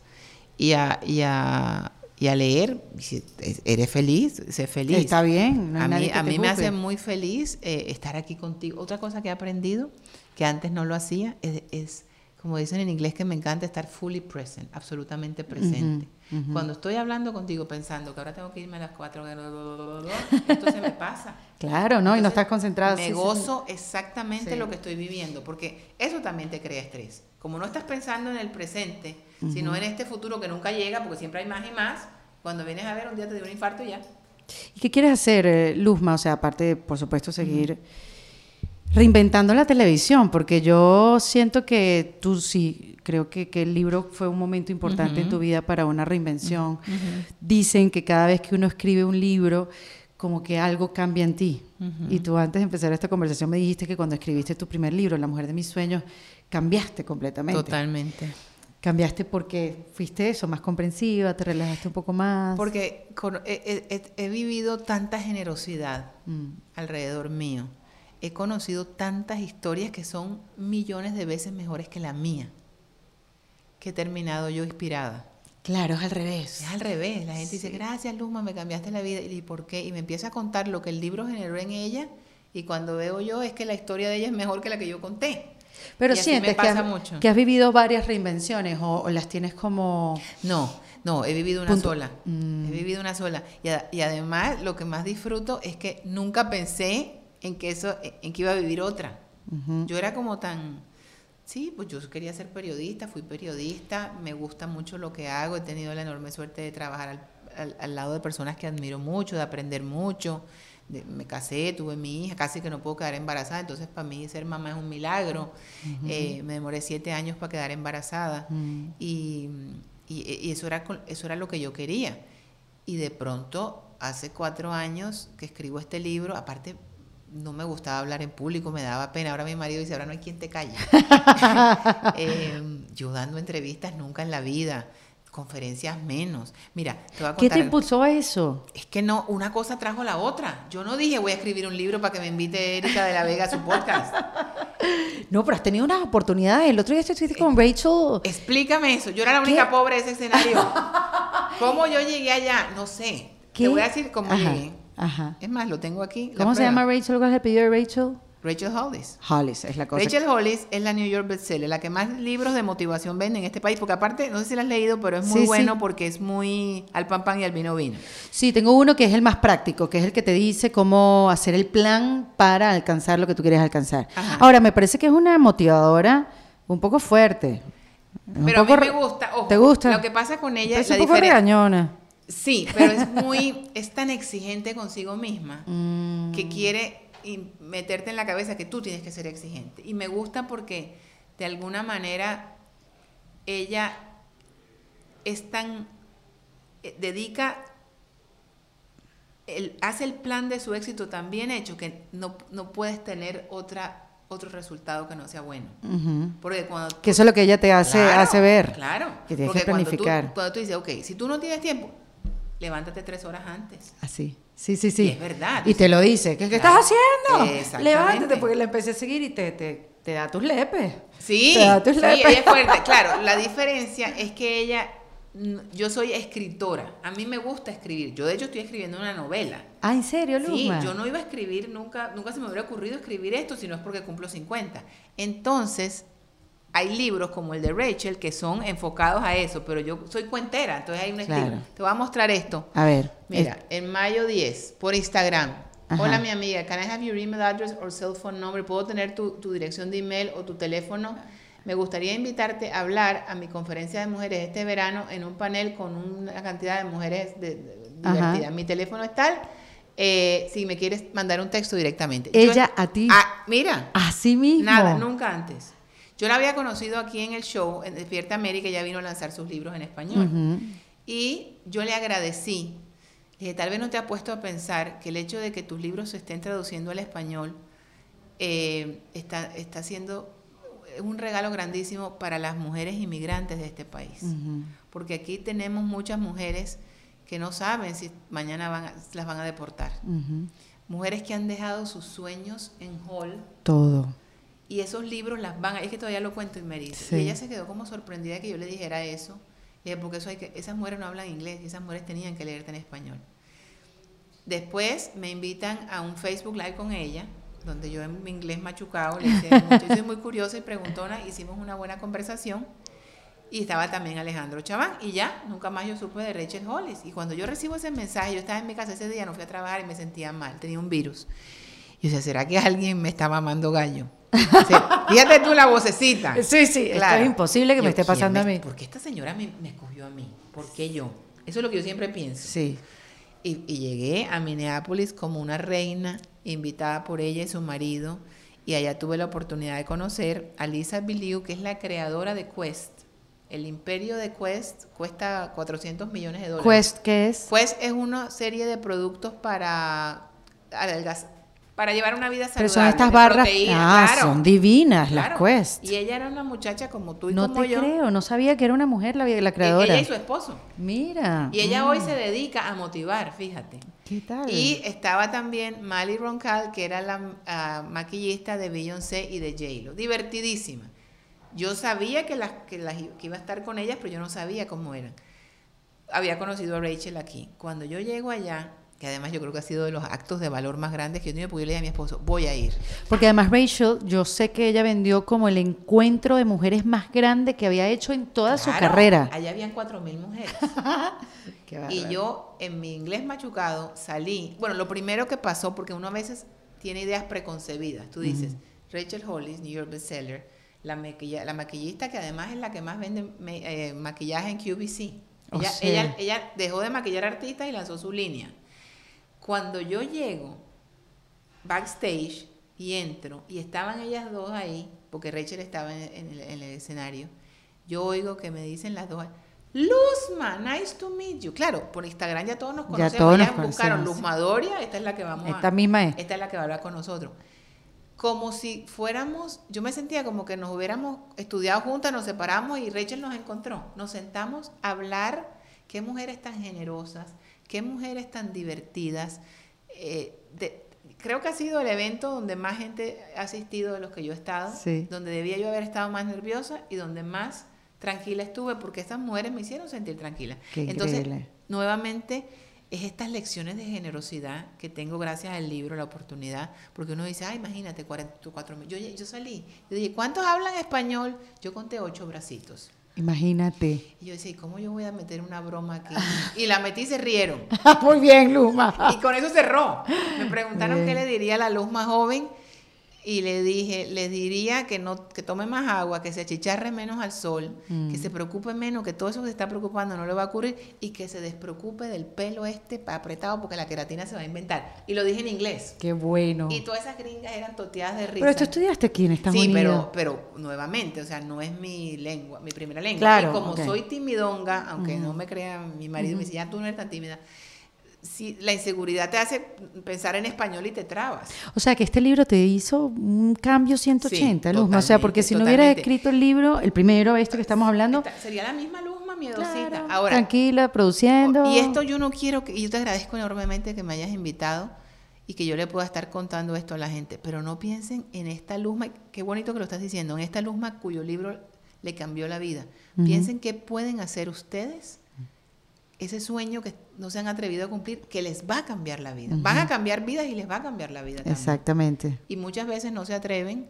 y a, y a, y a leer, si eres feliz, sé feliz. Está bien. a mí, a mí me hace muy feliz eh, estar aquí contigo. Otra cosa que he aprendido, que antes no lo hacía, es como dicen en inglés que me encanta estar fully present, absolutamente presente. Cuando estoy hablando contigo pensando que ahora tengo que irme a las cuatro, esto se me pasa. [laughs] Claro, ¿no? y no estás concentrado. Me gozo exactamente lo que estoy viviendo, porque eso también te crea estrés. Como no estás pensando en el presente, sino en este futuro que nunca llega, porque siempre hay más y más, cuando vienes a ver un día te dio un infarto y ya. ¿Y qué quieres hacer, eh, Luzma? O sea, aparte de, por supuesto, seguir reinventando la televisión, porque yo siento que tú sí, creo que, que el libro fue un momento importante en tu vida para una reinvención. Dicen que cada vez que uno escribe un libro, como que algo cambia en ti. Y tú antes de empezar esta conversación me dijiste que cuando escribiste tu primer libro, La mujer de mis sueños, cambiaste completamente. Totalmente. ¿Cambiaste porque fuiste eso, más comprensiva, te relajaste un poco más? Porque he, vivido tanta generosidad mm. alrededor mío he conocido tantas historias que son millones de veces mejores que la mía, que he terminado yo inspirada. Claro, es al revés. Es al revés. La gente dice, gracias Luma, me cambiaste la vida. ¿Y por qué? Y me empieza a contar lo que el libro generó en ella y cuando veo yo es que la historia de ella es mejor que la que yo conté. Pero sientes que, has, mucho. que has vivido varias reinvenciones o, las tienes como... No, no, he vivido una sola. Mm. He vivido una sola. Y, y además lo que más disfruto es que nunca pensé en que eso, en que iba a vivir otra. Yo era como tan, sí, pues yo quería ser periodista, fui periodista, me gusta mucho lo que hago, he tenido la enorme suerte de trabajar al, lado de personas que admiro mucho, de aprender mucho. Me casé, tuve mi hija, casi que no puedo quedar embarazada, entonces para mí ser mamá es un milagro. Eh, me demoré siete años para quedar embarazada y, y, eso, era, eso era lo que yo quería. Y de pronto, hace cuatro años que escribo este libro, aparte no me gustaba hablar en público, me daba pena. Ahora mi marido dice, ahora no hay quien te calle. [laughs] Em, yo dando entrevistas nunca en la vida, conferencias menos. Mira, te voy a contar. ¿Qué te impulsó a eso? Es que no, una cosa trajo la otra. Yo no dije voy a escribir un libro para que me invite Erika de la Vega a su podcast. [laughs] No, pero has tenido unas oportunidades. El otro día estuviste con Rachel. Explícame eso. Yo era la única pobre de ese escenario. [laughs] ¿Cómo yo llegué allá? No sé. Te voy a decir cómo llegué. Ajá. Es más, lo tengo aquí. ¿Cómo se llama Rachel? ¿Cuál es el apellido de Rachel? Rachel Hollis. Hollis es la cosa. Rachel Hollis es la New York bestseller, la que más libros de motivación vende en este país, porque aparte, no sé si la has leído, pero es muy bueno porque es muy al pan pan y al vino vino. Sí, tengo uno que es el más práctico, que es el que te dice cómo hacer el plan para alcanzar lo que tú quieres alcanzar. Ahora, me parece que es una motivadora un poco fuerte. pero a mí me gusta. ¿Te gusta? Lo que pasa con ella es un poco regañona. Sí, pero es muy, es tan exigente consigo misma [laughs] mm. que quiere meterte en la cabeza que tú tienes que ser exigente. Y me gusta porque de alguna manera ella es tan, eh, dedica, el, hace el plan de su éxito tan bien hecho que no, no puedes tener otra otro resultado que no sea bueno. Porque cuando que eso es lo que ella te hace, hace ver. Claro. Que tienes que planificar. Cuando tú, cuando tú dices, ok, si tú no tienes tiempo, levántate tres horas antes. Así. Sí, sí, sí. Y es verdad. Y te lo dice. ¿Qué, estás haciendo? Levántate, porque le empecé a seguir y te, te, te da tus lepes. Sí, te da tus sí, ella es fuerte. [laughs] Claro, la diferencia es que ella, yo soy escritora. A mí me gusta escribir. Yo, de hecho, estoy escribiendo una novela. Ah, ¿en serio, Luzma? Sí, yo no iba a escribir nunca, nunca se me hubiera ocurrido escribir esto si no es porque cumplo 50. Entonces, hay libros como el de Rachel que son enfocados a eso, pero yo soy cuentera, entonces hay un estilo. Te voy a mostrar esto. A ver. Mira, en mayo 10, por Instagram. Hola, mi amiga, can I have your email address or cell phone number? ¿Puedo tener tu, tu dirección de email o tu teléfono? Me gustaría invitarte a hablar a mi conferencia de mujeres este verano en un panel con una cantidad de mujeres de, divertidas. Mi teléfono es tal. Eh, si me quieres mandar un texto directamente. Ella a ti. Ah, mira. Así mismo. Nada, nunca antes. Yo la había conocido aquí en el show, en Despierta América, ella vino a lanzar sus libros en español. Y yo le agradecí. dije, tal vez no te ha puesto a pensar que el hecho de que tus libros se estén traduciendo al español eh, está, está siendo un regalo grandísimo para las mujeres inmigrantes de este país. Porque aquí tenemos muchas mujeres que no saben si mañana van las van a deportar. Mujeres que han dejado sus sueños en hall. Todo. Y esos libros las van a... Es que todavía lo cuento en Merida. Y ella se quedó como sorprendida de que yo le dijera eso. porque eso hay que, esas mujeres no hablan inglés y esas mujeres tenían que leerte en español. Después me invitan a un Facebook Live con ella, donde yo en mi inglés machucado le dije, yo soy muy curiosa y preguntona, hicimos una buena conversación. Y estaba también Alejandro Chaván. Y ya, nunca más yo supe de Rachel Hollis. Y cuando yo recibo ese mensaje, yo estaba en mi casa ese día, no fui a trabajar y me sentía mal, tenía un virus. Y yo decía, ¿será que alguien me está mamando gallo? fíjate tú la vocecita. [laughs] Sí, sí, claro. es imposible que me esté pasando a mí. ¿Por qué esta señora me, escogió a mí? ¿Por qué yo? Eso es lo que yo siempre pienso. Sí. Y, y llegué a Minneapolis como una reina, invitada por ella y su marido. Y allá tuve la oportunidad de conocer a Lisa Biliu, que es la creadora de Quest el imperio de Quest cuesta 400 millones de dólares. ¿Quest qué es? Quest es una serie de productos para para llevar una vida saludable. Pero son estas barras, ah, son divinas las Quest. Y ella era una muchacha como tú y no como yo. No te creo, no sabía que era una mujer la, la creadora. Ella y su esposo. Mira. Y ella hoy mm. se dedica a motivar, fíjate. ¿Qué tal? Y estaba también Mali Roncal, que era la ah, maquillista de Beyoncé y de J-Lo. Divertidísima. Yo sabía que, las, que, las, que iba a estar con ellas, pero yo no sabía cómo eran. Había conocido a Rachel aquí. Cuando yo llego allá, que además yo creo que ha sido de los actos de valor más grandes que yo yo le dije a mi esposo, voy a ir. Porque además Rachel, yo sé que ella vendió como el encuentro de mujeres más grande que había hecho en toda su carrera. Allá habían cuatro mil mujeres. [laughs] y yo, en mi inglés machucado, salí. Bueno, lo primero que pasó, porque uno a veces tiene ideas preconcebidas. Tú dices, Rachel Hollis, New York bestseller, la, la maquillista que además es la que más vende eh, maquillaje en QVC. Ella, ella, ella, dejó de maquillar artistas y lanzó su línea. Cuando yo llego backstage y entro y estaban ellas dos ahí, porque Rachel estaba en, el, escenario, yo oigo que me dicen las dos, Luzma, nice to meet you. Claro, por Instagram ya todos nos conocemos. Ya todos nos buscaron Luzma Doria, esta es la que vamos esta misma es. Esta es la que va a hablar con nosotros como si fuéramos, yo me sentía como que nos hubiéramos estudiado juntas, nos separamos y Rachel nos encontró. Nos sentamos a hablar qué mujeres tan generosas, qué mujeres tan divertidas. Eh, creo que ha sido el evento donde más gente ha asistido de los que yo he estado, donde debía yo haber estado más nerviosa y donde más tranquila estuve, porque estas mujeres me hicieron sentir tranquila. Entonces, nuevamente es estas lecciones de generosidad que tengo gracias al libro, la oportunidad, porque uno dice, ah, imagínate, 44 mil. Yo, yo salí, yo dije, ¿cuántos hablan español? Yo conté ocho bracitos. Imagínate. Y yo decía, ¿cómo yo voy a meter una broma aquí? Y la metí y se rieron. [laughs] Muy bien, Luma. Y con eso cerró. Me preguntaron qué le diría a la luz más joven y le dije, le diría que no que tome más agua, que se achicharre menos al sol, que mm. se preocupe menos, que todo eso que se está preocupando no le va a ocurrir y que se despreocupe del pelo este apretado porque la queratina se va a inventar. Y lo dije en inglés. Qué bueno. Y todas esas gringas eran toteadas de risa. Pero tú estudiaste aquí en Estados Unidos. Sí, pero, pero nuevamente, o sea, no es mi lengua, mi primera lengua. Claro, y como soy timidonga, aunque no me crean, mi marido me dice, ya tú no eres tan tímida si la inseguridad te hace pensar en español y te trabas. O sea, que este libro te hizo un cambio 180, Luzma. O sea, porque si no hubieras escrito el libro, el primero, este que estamos hablando... sería la misma Luzma, miedosita. Claro, Ahora, tranquila, produciendo. Y esto yo no quiero, que, y yo te agradezco enormemente que me hayas invitado y que yo le pueda estar contando esto a la gente, pero no piensen en esta Luzma, qué bonito que lo estás diciendo, en esta Luzma cuyo libro le cambió la vida. Piensen qué pueden hacer ustedes ese sueño que no se han atrevido a cumplir, que les va a cambiar la vida. Van a cambiar vidas y les va a cambiar la vida. Exactamente. Y muchas veces no se atreven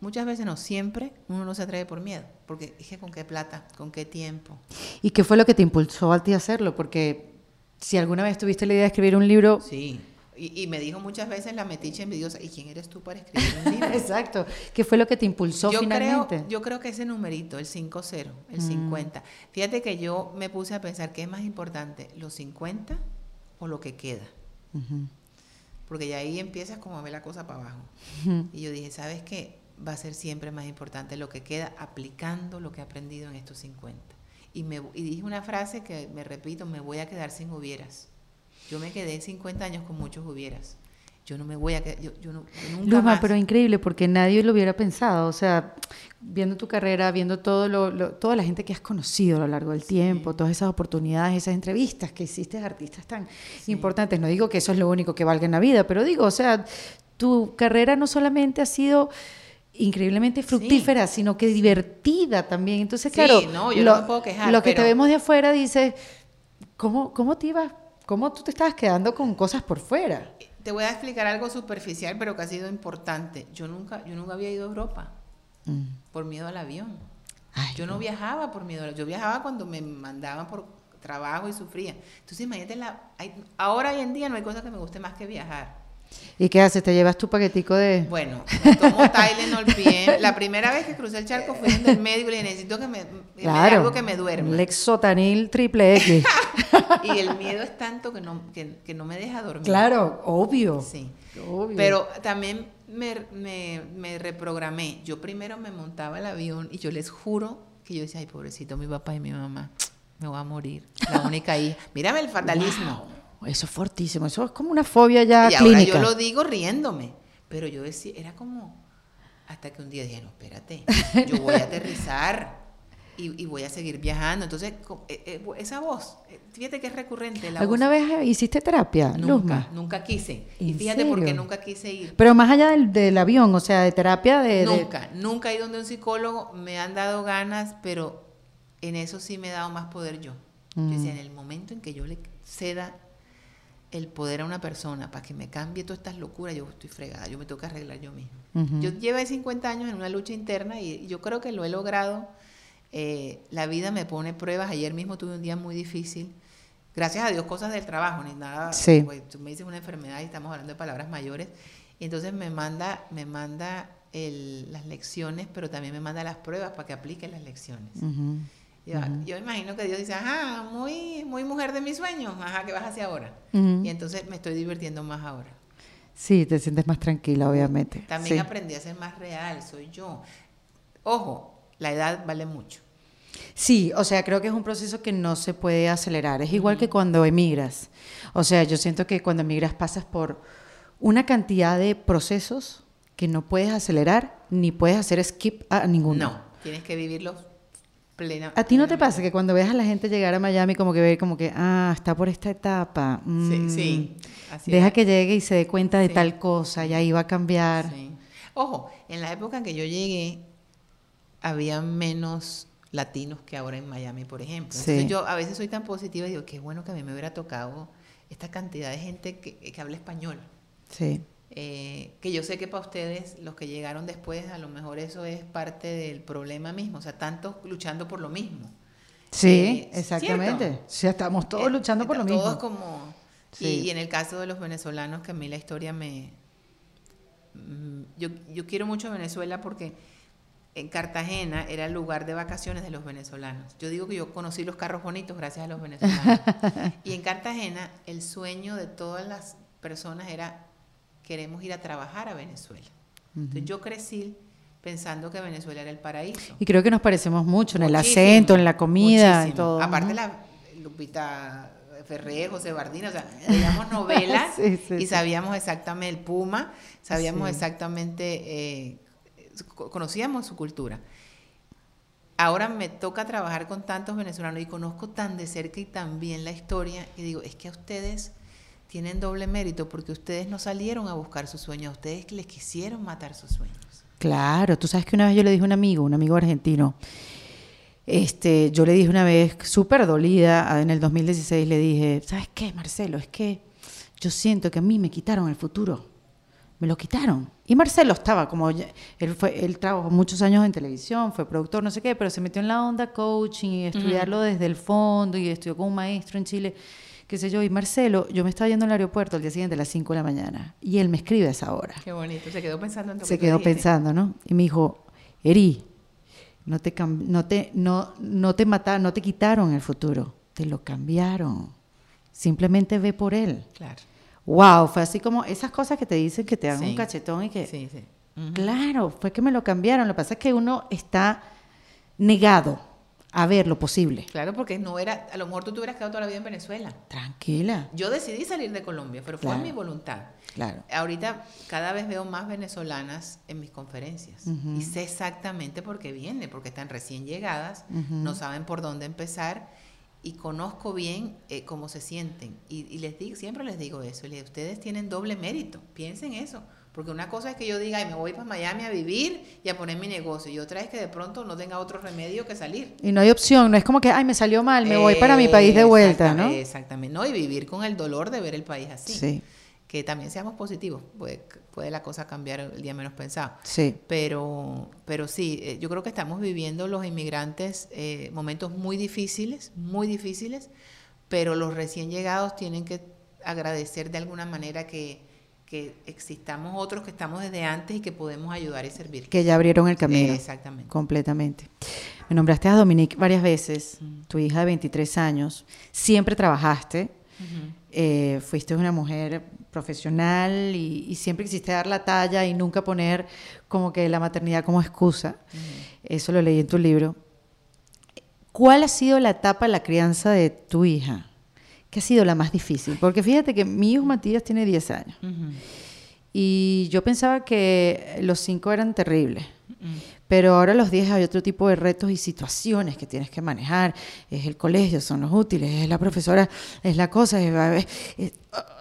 muchas veces no, siempre uno no se atreve por miedo, porque dije con qué plata, con qué tiempo. ¿Y qué fue lo que te impulsó a ti a hacerlo? Porque si alguna vez tuviste la idea de escribir un libro... Sí, y, me dijo muchas veces la metiche envidiosa, ¿y quién eres tú para [laughs] escribir un libro? Exacto. ¿Qué fue lo que te impulsó yo finalmente? Creo, yo creo que ese numerito, el 5-0, el 50. Mm. Fíjate que yo me puse a pensar, ¿qué es más importante, los 50 o lo que queda? Porque ya ahí empiezas como a ver la cosa para abajo. Y yo dije, ¿sabes qué? Va a ser siempre más importante lo que queda aplicando lo que he aprendido en estos 50. Y, me, y dije una frase que me repito, me voy a quedar sin hubieras. Yo me quedé 50 años con muchos hubieras. Yo no me voy a quedar, yo, yo, nunca más. pero increíble porque nadie lo hubiera pensado. O sea, viendo tu carrera, viendo todo lo, toda la gente que has conocido a lo largo del tiempo, todas esas oportunidades, esas entrevistas que hiciste artistas tan importantes. No digo que eso es lo único que valga en la vida, pero digo, o sea, tu carrera no solamente ha sido increíblemente fructífera, sino que divertida también. Entonces, claro, no, yo lo, no puedo quejar, lo que te vemos de afuera dice, ¿cómo, cómo te ibas ¿Cómo tú te estabas quedando con cosas por fuera? Te voy a explicar algo superficial, pero que ha sido importante. Yo nunca, yo nunca había ido a Europa mm. por miedo al avión. yo no. viajaba por miedo al avión. Yo viajaba cuando me mandaban por trabajo y sufría. Entonces, imagínate, la, ahora hoy en día no hay cosa que me guste más que viajar. ¿Y qué haces? ¿Te llevas tu paquetico de...? Bueno, me tomo Tylenol bien. La primera vez que crucé el charco fui donde el médico y le necesito que me, claro, algo que me duerma. Lexotanil triple X. [laughs] y el miedo es tanto que no, que, no me deja dormir. Claro, obvio. Sí. Pero también me, me, me reprogramé. Yo primero me montaba el avión y yo les juro que yo decía, ay, pobrecito mi papá y mi mamá, [tsk] me voy a morir. La única hija. Mírame el fatalismo. Eso es fortísimo, eso es como una fobia ya y clínica. Ahora yo lo digo riéndome, pero yo decía, era como, hasta que un día dije, no, espérate, yo voy a aterrizar y, voy a seguir viajando. Entonces, eh, eh, esa voz, eh, fíjate que es recurrente. La ¿Alguna vez hiciste terapia? Nunca, nunca quise. Y fíjate por qué nunca quise ir. Pero más allá del, del avión, o sea, de terapia de... Nunca, nunca he ido donde un psicólogo, me han dado ganas, pero en eso sí me he dado más poder yo. Yo decía, mm. en el momento en que yo le ceda el poder a una persona para que me cambie todas estas locuras, yo estoy fregada, yo me tengo que arreglar yo mismo. Yo llevo 50 años en una lucha interna y yo creo que lo he logrado. Eh, la vida me pone pruebas. Ayer mismo tuve un día muy difícil. Gracias a Dios, cosas del trabajo, ni nada. Sí. Pues, tú me dices una enfermedad y estamos hablando de palabras mayores. Y entonces me manda, me manda las lecciones, pero también me manda las pruebas para que aplique las lecciones. Yo, imagino que Dios dice, ajá, muy, muy mujer de mis sueños, ajá, ¿qué vas a hacer ahora? Y entonces me estoy divirtiendo más ahora. Sí, te sientes más tranquila, obviamente. También aprendí a ser más real, soy yo. Ojo, la edad vale mucho. Sí, o sea, creo que es un proceso que no se puede acelerar. Es igual que cuando emigras. O sea, yo siento que cuando emigras pasas por una cantidad de procesos que no puedes acelerar ni puedes hacer skip a ninguno. No, tienes que vivirlos ¿A ti no te pasa que cuando ves a la gente llegar a Miami como que ve como que, ah, está por esta etapa? sí, sí. Mm, deja que llegue y se dé cuenta de tal cosa y ahí va a cambiar. Ojo, en la época en que yo llegué había menos latinos que ahora en Miami, por ejemplo. Entonces yo a veces soy tan positiva y digo, qué bueno que a mí me hubiera tocado esta cantidad de gente que, que habla español. Sí. Eh, que yo sé que para ustedes, los que llegaron después, a lo mejor eso es parte del problema mismo, o sea, tantos luchando por lo mismo. Sí, eh, exactamente. Sí, estamos todos eh, luchando por lo mismo. Todos como... Y, en el caso de los venezolanos, que a mí la historia me... Mm, yo, yo quiero mucho Venezuela porque en Cartagena era el lugar de vacaciones de los venezolanos. Yo digo que yo conocí los carros bonitos gracias a los venezolanos. [laughs] y en Cartagena el sueño de todas las personas era queremos ir a trabajar a Venezuela. Entonces yo crecí pensando que Venezuela era el paraíso. Y creo que nos parecemos mucho en el acento, en la comida, en todo. Aparte la Lupita Ferrer, José Bardina, o sea, leíamos [laughs] novelas y sabíamos exactamente el Puma, sabíamos exactamente, eh, conocíamos su cultura. Ahora me toca trabajar con tantos venezolanos y conozco tan de cerca y tan bien la historia y digo, es que a ustedes tienen doble mérito porque ustedes no salieron a buscar sus sueños, ustedes les quisieron matar sus sueños. Claro, tú sabes que una vez yo le dije a un amigo, un amigo argentino, este, yo le dije una vez, súper dolida, en el 2016 le dije, ¿sabes qué, Marcelo? Es que yo siento que a mí me quitaron el futuro. Me lo quitaron. Y Marcelo estaba como, él, fue, él trabajó muchos años en televisión, fue productor, no sé qué, pero se metió en la onda coaching y estudiarlo desde el fondo y estudió con un maestro en Chile, qué sé yo. Y Marcelo, yo me estaba yendo al aeropuerto al día siguiente a las 5 de la mañana y él me escribe a esa hora. Qué bonito, se quedó pensando en Se quedó pensando, ¿no? Y me dijo, Eri, no te, no te, no, no te mataron, no te quitaron el futuro, te lo cambiaron. Simplemente ve por él. Claro wow, fue así como esas cosas que te dicen que te dan un cachetón y que... Sí, sí. Claro, fue que me lo cambiaron. Lo que pasa es que uno está negado a ver lo posible. Claro, porque no era, a lo mejor tú te hubieras quedado toda la vida en Venezuela. Tranquila. Yo decidí salir de Colombia, pero fue mi voluntad. Claro. Ahorita cada vez veo más venezolanas en mis conferencias y sé exactamente por qué vienen, porque están recién llegadas, no saben por dónde empezar y conozco bien eh, cómo se sienten. Y, les digo, siempre les digo eso, les, ustedes tienen doble mérito, piensen eso. Porque una cosa es que yo diga, Ay, me voy para Miami a vivir y a poner mi negocio. Y otra es que de pronto no tenga otro remedio que salir. Y no hay opción, no es como que, ay, me salió mal, me voy para mi país de vuelta, ¿no? Exactamente, no, y vivir con el dolor de ver el país así. Sí que también seamos positivos, puede, puede la cosa cambiar el día menos pensado. Sí. Pero, pero sí, eh, yo creo que estamos viviendo los inmigrantes eh, momentos muy difíciles, muy difíciles, pero los recién llegados tienen que agradecer de alguna manera que, que existamos otros que estamos desde antes y que podemos ayudar y servir. Que ya abrieron el camino. exactamente. Completamente. Me nombraste a Dominique varias veces, tu hija de 23 años. Siempre trabajaste. Eh, fuiste una mujer profesional y, siempre quisiste dar la talla y nunca poner como que la maternidad como excusa. Eso lo leí en tu libro. ¿Cuál ha sido la etapa de la crianza de tu hija? ¿Qué ha sido la más difícil? Porque fíjate que mi hijo Matías tiene 10 años. Y yo pensaba que los cinco eran terribles. Pero ahora a los 10 hay otro tipo de retos y situaciones que tienes que manejar. Es el colegio, son los útiles, es la profesora, es la cosa.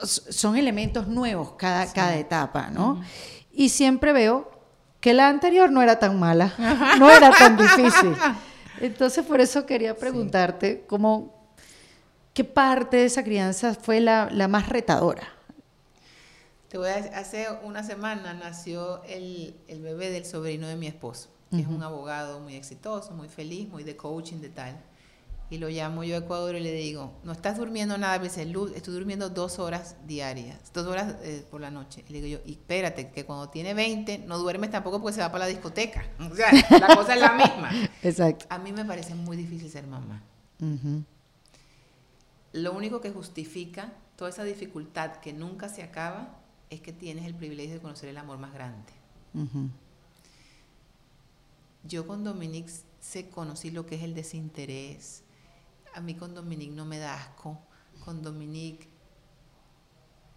son elementos nuevos cada, cada etapa, ¿no? Y siempre veo que la anterior no era tan mala, [laughs] no era tan difícil. Entonces, por eso quería preguntarte, ¿cómo, ¿qué parte de esa crianza fue la, la más retadora? Te voy a, hace una semana nació el, el bebé del sobrino de mi esposo que es un abogado muy exitoso, muy feliz, muy de coaching, de tal. Y lo llamo yo a Ecuador y le digo, no estás durmiendo nada, me dice, Luz, estoy durmiendo dos horas diarias, dos horas eh, por la noche. Y le digo yo, y espérate, que cuando tiene 20 no duermes tampoco porque se va para la discoteca. [laughs] O sea, la cosa es la misma. Exacto. A mí me parece muy difícil ser mamá. Lo único que justifica toda esa dificultad que nunca se acaba es que tienes el privilegio de conocer el amor más grande. Yo con Dominique sé, conocí lo que es el desinterés. A mí con Dominique no me da asco. Con Dominique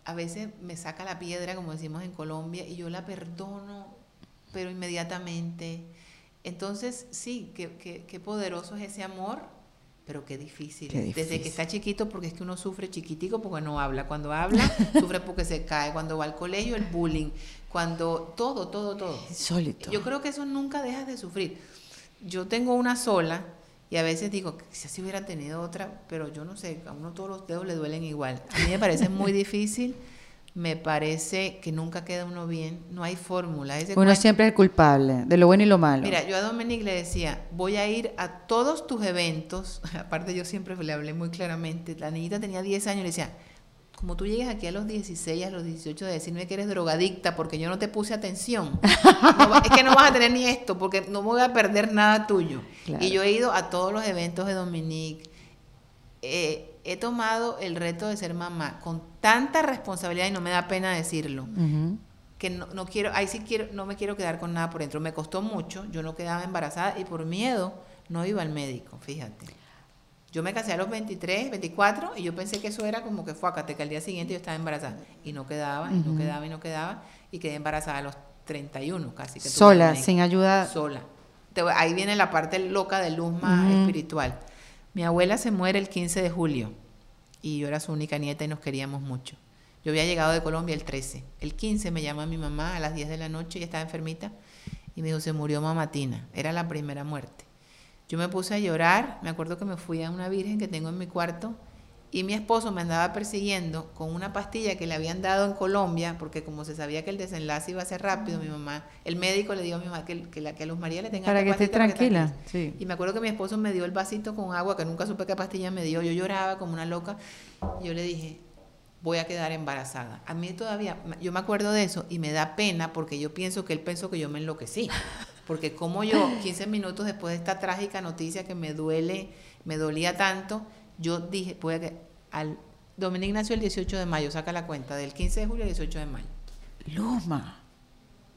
a veces me saca la piedra, como decimos en Colombia, y yo la perdono, pero inmediatamente. Entonces, sí, qué, poderoso es ese amor, pero qué difícil. qué difícil. Desde que está chiquito, porque es que uno sufre chiquitico porque no habla. Cuando habla, [laughs] sufre porque se cae. Cuando va al colegio, el bullying cuando todo, todo, todo. Insólito. Yo creo que eso nunca dejas de sufrir. Yo tengo una sola y a veces digo, si así hubiera tenido otra, pero yo no sé, a uno todos los dedos le duelen igual. A mí me parece muy [laughs] difícil, me parece que nunca queda uno bien, no hay fórmula. uno siempre es el culpable, de lo bueno y lo malo. Mira, yo a Dominique le decía, voy a ir a todos tus eventos, [laughs] aparte yo siempre le hablé muy claramente, la niñita tenía 10 años y le decía, como tú llegas aquí a los 16, a los 18 de decirme que eres drogadicta porque yo no te puse atención, [laughs] es que no vas a tener ni esto porque no voy a perder nada tuyo. Y yo he ido a todos los eventos de Dominique. Eh, he tomado el reto de ser mamá con tanta responsabilidad y no me da pena decirlo. Que no, no, quiero, ahí sí quiero, no me quiero quedar con nada por dentro. Me costó mucho, yo no quedaba embarazada y por miedo no iba al médico, fíjate. Yo me casé a los 23, 24 y yo pensé que eso era como que fue que al día siguiente yo estaba embarazada. Y no quedaba, y no quedaba, y no quedaba. Y quedé embarazada a los 31 casi. Que sola, sin ayuda. Sola. ahí viene la parte loca de luz más espiritual. Mi abuela se muere el 15 de julio y yo era su única nieta y nos queríamos mucho. Yo había llegado de Colombia el 13. El 15 me llama mi mamá a las 10 de la noche y estaba enfermita y me dijo, se murió mamatina. Era la primera muerte. Yo me puse a llorar, me acuerdo que me fui a una virgen que tengo en mi cuarto y mi esposo me andaba persiguiendo con una pastilla que le habían dado en Colombia, porque como se sabía que el desenlace iba a ser rápido, mi mamá, el médico le dijo a mi mamá que, que, la, que a Luz María le tenga Para que esté tranquila, Y me acuerdo que mi esposo me dio el vasito con agua, que nunca supe qué pastilla me dio, yo lloraba como una loca, yo le dije, voy a quedar embarazada. A mí todavía, yo me acuerdo de eso y me da pena porque yo pienso que él pensó que yo me enloquecí. Porque como yo, 15 minutos después de esta trágica noticia que me duele, me dolía tanto, yo dije, puede que al Dominique nació el 18 de mayo, saca la cuenta, del 15 de julio al 18 de mayo. Luma.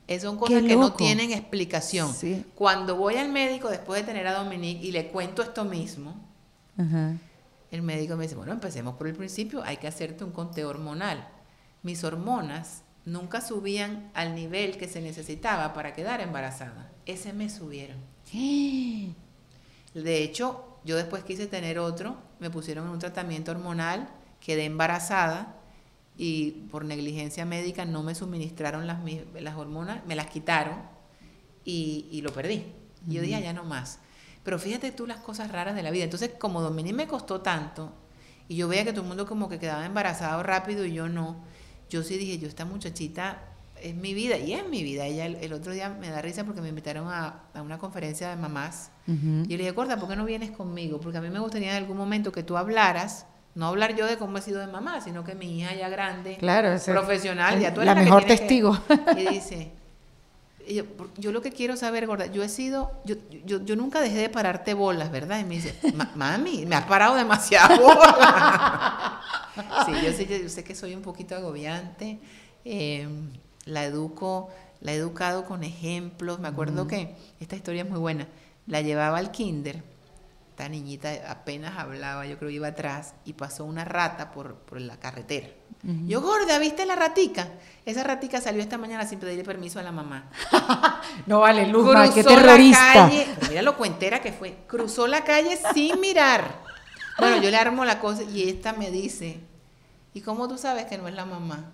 Es son cosas que no tienen explicación. Cuando voy al médico después de tener a Dominique y le cuento esto mismo, el médico me dice, bueno, empecemos por el principio, hay que hacerte un conteo hormonal. Mis hormonas nunca subían al nivel que se necesitaba para quedar embarazada. Ese mes subieron. [gasps] De hecho, yo después quise tener otro, me pusieron en un tratamiento hormonal, quedé embarazada y por negligencia médica no me suministraron las, las hormonas, me las quitaron y, lo perdí. Y yo dije, ya no más. Pero fíjate tú las cosas raras de la vida. Entonces, como Dominique me costó tanto y yo veía que todo el mundo como que quedaba embarazado rápido y yo no, yo sí dije, yo esta muchachita es mi vida y es mi vida. Ella el, otro día me da risa porque me invitaron a, una conferencia de mamás y yo le dije, Corta, ¿por qué no vienes conmigo? Porque a mí me gustaría en algún momento que tú hablaras, no hablar yo de cómo he sido de mamá, sino que mi hija ya grande, claro, profesional, ya tú eres la, mejor testigo. y dice, yo, lo que quiero saber, gorda, yo he sido, yo, yo, yo nunca dejé de pararte bolas, ¿verdad? Y me dice, [laughs] mami, me has parado demasiado bolas. [laughs] sí, yo sé, yo sé que soy un poquito agobiante. Eh, la educo, la he educado con ejemplos. Me acuerdo que esta historia es muy buena. La llevaba al kinder, esta niñita apenas hablaba, yo creo que iba atrás, y pasó una rata por, la carretera. Yo, gorda, ¿viste la ratica? Esa ratica salió esta mañana sin pedirle permiso a la mamá. [laughs] no vale, Luz, qué terrorista. mira lo cuentera que fue. Cruzó la calle sin mirar. Bueno, yo le armo la cosa y esta me dice, ¿y cómo tú sabes que no es la mamá?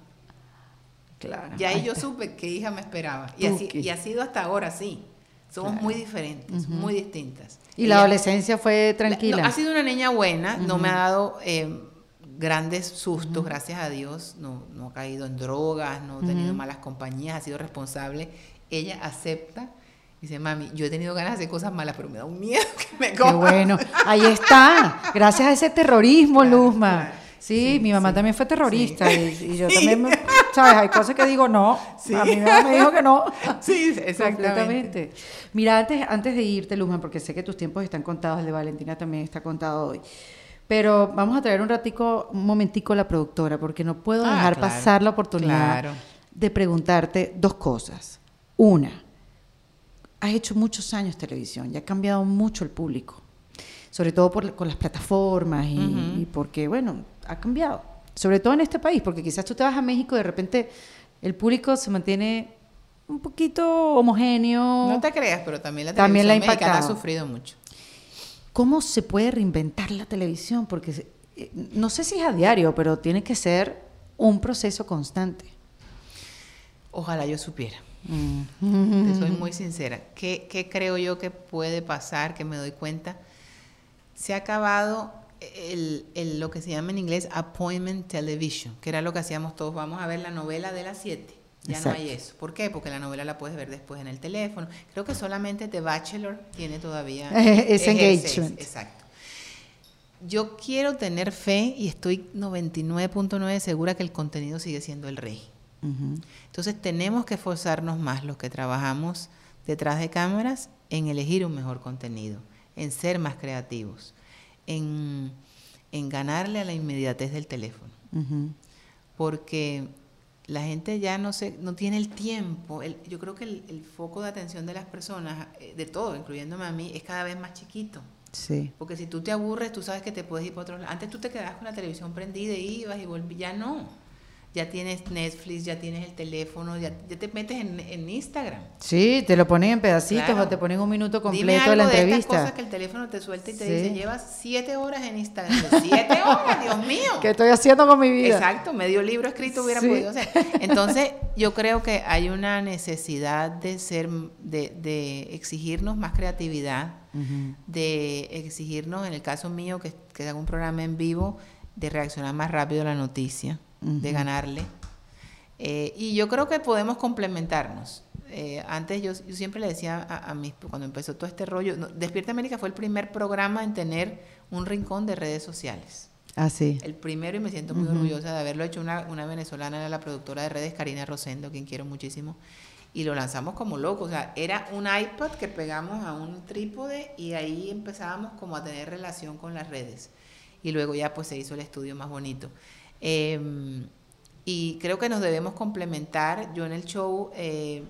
Claro. Y ahí yo supe qué hija me esperaba. Y, así, y ha sido hasta ahora sí. Somos muy diferentes, muy distintas. ¿Y la adolescencia fue tranquila? ha sido una niña buena, no me ha dado eh, grandes sustos, gracias a Dios. No, no ha caído en drogas, no ha tenido malas compañías, ha sido responsable. Ella acepta. Dice, mami, yo he tenido ganas de hacer cosas malas, pero me da un miedo que me Qué bueno, ahí está. Gracias a ese terrorismo, Luzma. Sí, mi mamá también fue terrorista y, yo [laughs] también, ¿sabes? Hay cosas que digo no, a mí me dijo que no. [laughs] Sí, exactamente. Mira, antes, antes de irte, Luzma, porque sé que tus tiempos están contados, el de Valentina también está contado hoy. Pero vamos a traer un ratico, un momentico a la productora, porque no puedo ah, dejar pasar la oportunidad de preguntarte dos cosas. Una, has hecho muchos años televisión y ha cambiado mucho el público sobre todo por, con las plataformas y, porque, bueno, ha cambiado. Sobre todo en este país, porque quizás tú te vas a México y de repente el público se mantiene un poquito homogéneo. No te creas, pero también la televisión también mexicana ha sufrido mucho. ¿Cómo se puede reinventar la televisión? Porque eh, no sé si es a diario, pero tiene que ser un proceso constante. Ojalá yo supiera. Mm. Te soy [laughs] muy sincera. ¿Qué, ¿Qué, creo yo que puede pasar? Que me doy cuenta se ha acabado el, lo que se llama en inglés appointment television, que era lo que hacíamos todos, vamos a ver la novela de las 7. Ya no hay eso. ¿Por qué? Porque la novela la puedes ver después en el teléfono. Creo que solamente The Bachelor tiene todavía [laughs] ese engagement. Exacto. Yo quiero tener fe y estoy 99.9 segura que el contenido sigue siendo el rey. Entonces tenemos que esforzarnos más los que trabajamos detrás de cámaras en elegir un mejor contenido en ser más creativos, en, ganarle a la inmediatez del teléfono. Porque la gente ya no, se, no tiene el tiempo. yo creo que el, foco de atención de las personas, eh, de todo, incluyéndome a mí, es cada vez más chiquito. Sí. Porque si tú te aburres, tú sabes que te puedes ir para otro lado. Antes tú te quedabas con la televisión prendida y ibas y volvías. Ya no ya tienes Netflix, ya tienes el teléfono, ya, te metes en, Instagram. Sí, te lo ponen en pedacitos o te ponen un minuto completo de la entrevista. De estas cosas que el teléfono te suelta y te dice, llevas siete horas en Instagram. siete horas, Dios mío. [laughs] ¿Qué estoy haciendo con mi vida? Exacto, medio libro escrito hubiera podido ser. [laughs] Entonces, yo creo que hay una necesidad de ser, de, exigirnos más creatividad, de exigirnos, en el caso mío, que, que hago un programa en vivo, de reaccionar más rápido a la noticia, de ganarle. Eh, y yo creo que podemos complementarnos. Eh, antes yo, yo, siempre le decía a, a mis, cuando empezó todo este rollo, Despierta América fue el primer programa en tener un rincón de redes sociales. Ah, sí. El primero y me siento muy orgullosa de haberlo hecho una, una venezolana, era la productora de redes, Karina Rosendo, quien quiero muchísimo. Y lo lanzamos como loco, o sea, era un iPad que pegamos a un trípode y ahí empezábamos como a tener relación con las redes. Y luego ya pues se hizo el estudio más bonito. Eh, y creo que nos debemos complementar. Yo en el show, eh,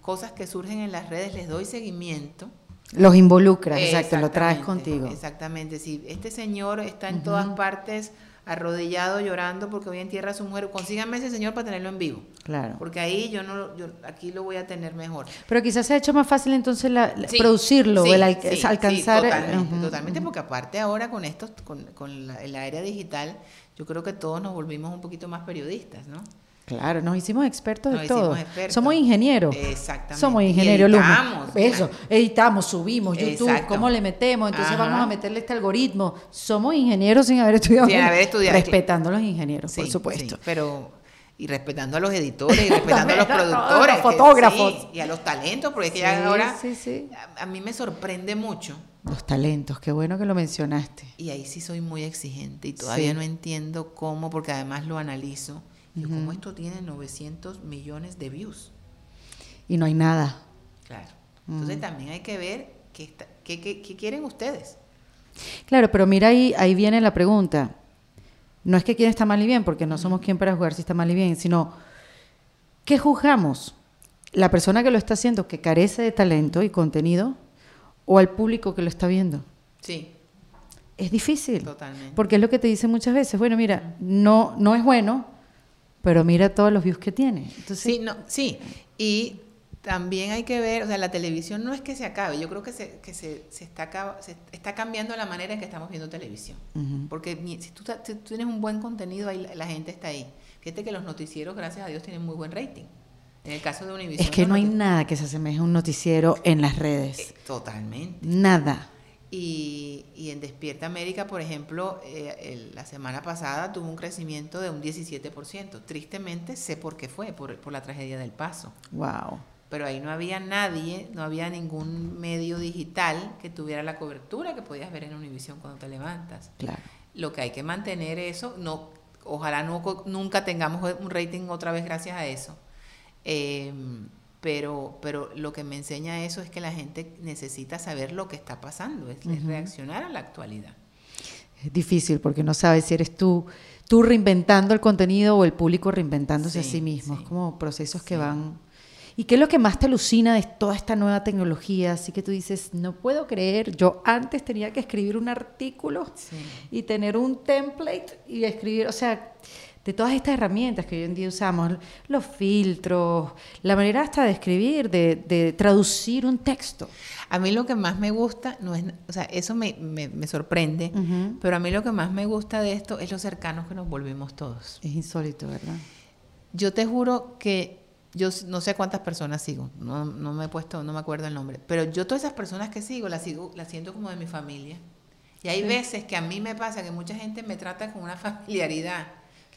cosas que surgen en las redes, les doy seguimiento. Los involucras, exacto, lo traes contigo. Exactamente, si este señor está en todas partes arrodillado llorando porque hoy entierra a su mujer, consíganme ese señor para tenerlo en vivo. Claro. Porque ahí yo no, yo aquí lo voy a tener mejor. Pero quizás se ha hecho más fácil entonces la, producirlo, el alcanzar. totalmente, totalmente, porque aparte ahora con esto, con, con la, el área digital, yo creo que todos nos volvimos un poquito más periodistas, ¿no? Claro, nos hicimos expertos de todo. Somos ingenieros. Exactamente. Somos ingenieros. Editamos. Eso, editamos, subimos, YouTube, ¿cómo le metemos? Entonces vamos a meterle este algoritmo. Somos ingenieros sin haber estudiado. Sin haber estudiado. Respetando a los ingenieros, por supuesto. pero y respetando a los editores y respetando a los productores, a los fotógrafos y a los talentos, porque es que ya ahora a, a, mí me sorprende mucho. Los talentos, qué bueno que lo mencionaste. Y ahí sí soy muy exigente y todavía no entiendo cómo, porque además lo analizo y como esto tiene 900 millones de views. Y no hay nada. Claro. Entonces también hay que ver qué, qué, qué, quieren ustedes. Claro, pero mira ahí, ahí viene la pregunta. No es que quién está mal y bien, porque no somos quien para jugar si está mal y bien, sino ¿qué juzgamos? ¿La persona que lo está haciendo que carece de talento y contenido o al público que lo está viendo? Sí. Es difícil. Totalmente. Porque es lo que te dicen muchas veces. Bueno, mira, no, no es bueno, pero mira todos los views que tiene. sí, no, sí, y también hay que ver, o sea, la televisión no es que se acabe, yo creo que se, que se, se está, se está cambiando la manera en que estamos viendo televisión. Porque si tú, tienes un buen contenido, ahí la, gente está ahí. Fíjate que los noticieros, gracias a Dios, tienen muy buen rating. En el caso de Univision. Es que no hay nada que se asemeje a un noticiero en las redes. Eh, totalmente. Nada. Y, y, en Despierta América, por ejemplo, eh, la semana pasada tuvo un crecimiento de un 17%. Tristemente sé por qué fue, por, por, la tragedia del paso. Wow. Pero ahí no había nadie, no había ningún medio digital que tuviera la cobertura que podías ver en Univision cuando te levantas. Claro. Lo que hay que mantener eso, no, ojalá no, nunca tengamos un rating otra vez gracias a eso. Eh, pero, pero lo que me enseña eso es que la gente necesita saber lo que está pasando, es, reaccionar a la actualidad. Es difícil porque no sabes si eres tú, tú reinventando el contenido o el público reinventándose a sí mismo. Es como procesos que van... ¿Y qué es lo que más te alucina de toda esta nueva tecnología? Así que tú dices, no puedo creer, yo antes tenía que escribir un artículo y tener un template y escribir, o sea, de todas estas herramientas que hoy en día usamos, los filtros, la manera hasta de escribir, de, traducir un texto. A mí lo que más me gusta, no es, o sea, eso me, sorprende, pero a mí lo que más me gusta de esto es lo cercanos que nos volvimos todos. Es insólito, ¿verdad? Yo te juro que yo no sé cuántas personas sigo, no, no me he puesto, no me acuerdo el nombre, pero yo todas esas personas que sigo, las sigo, las siento como de mi familia. Y hay veces que a mí me pasa que mucha gente me trata con una familiaridad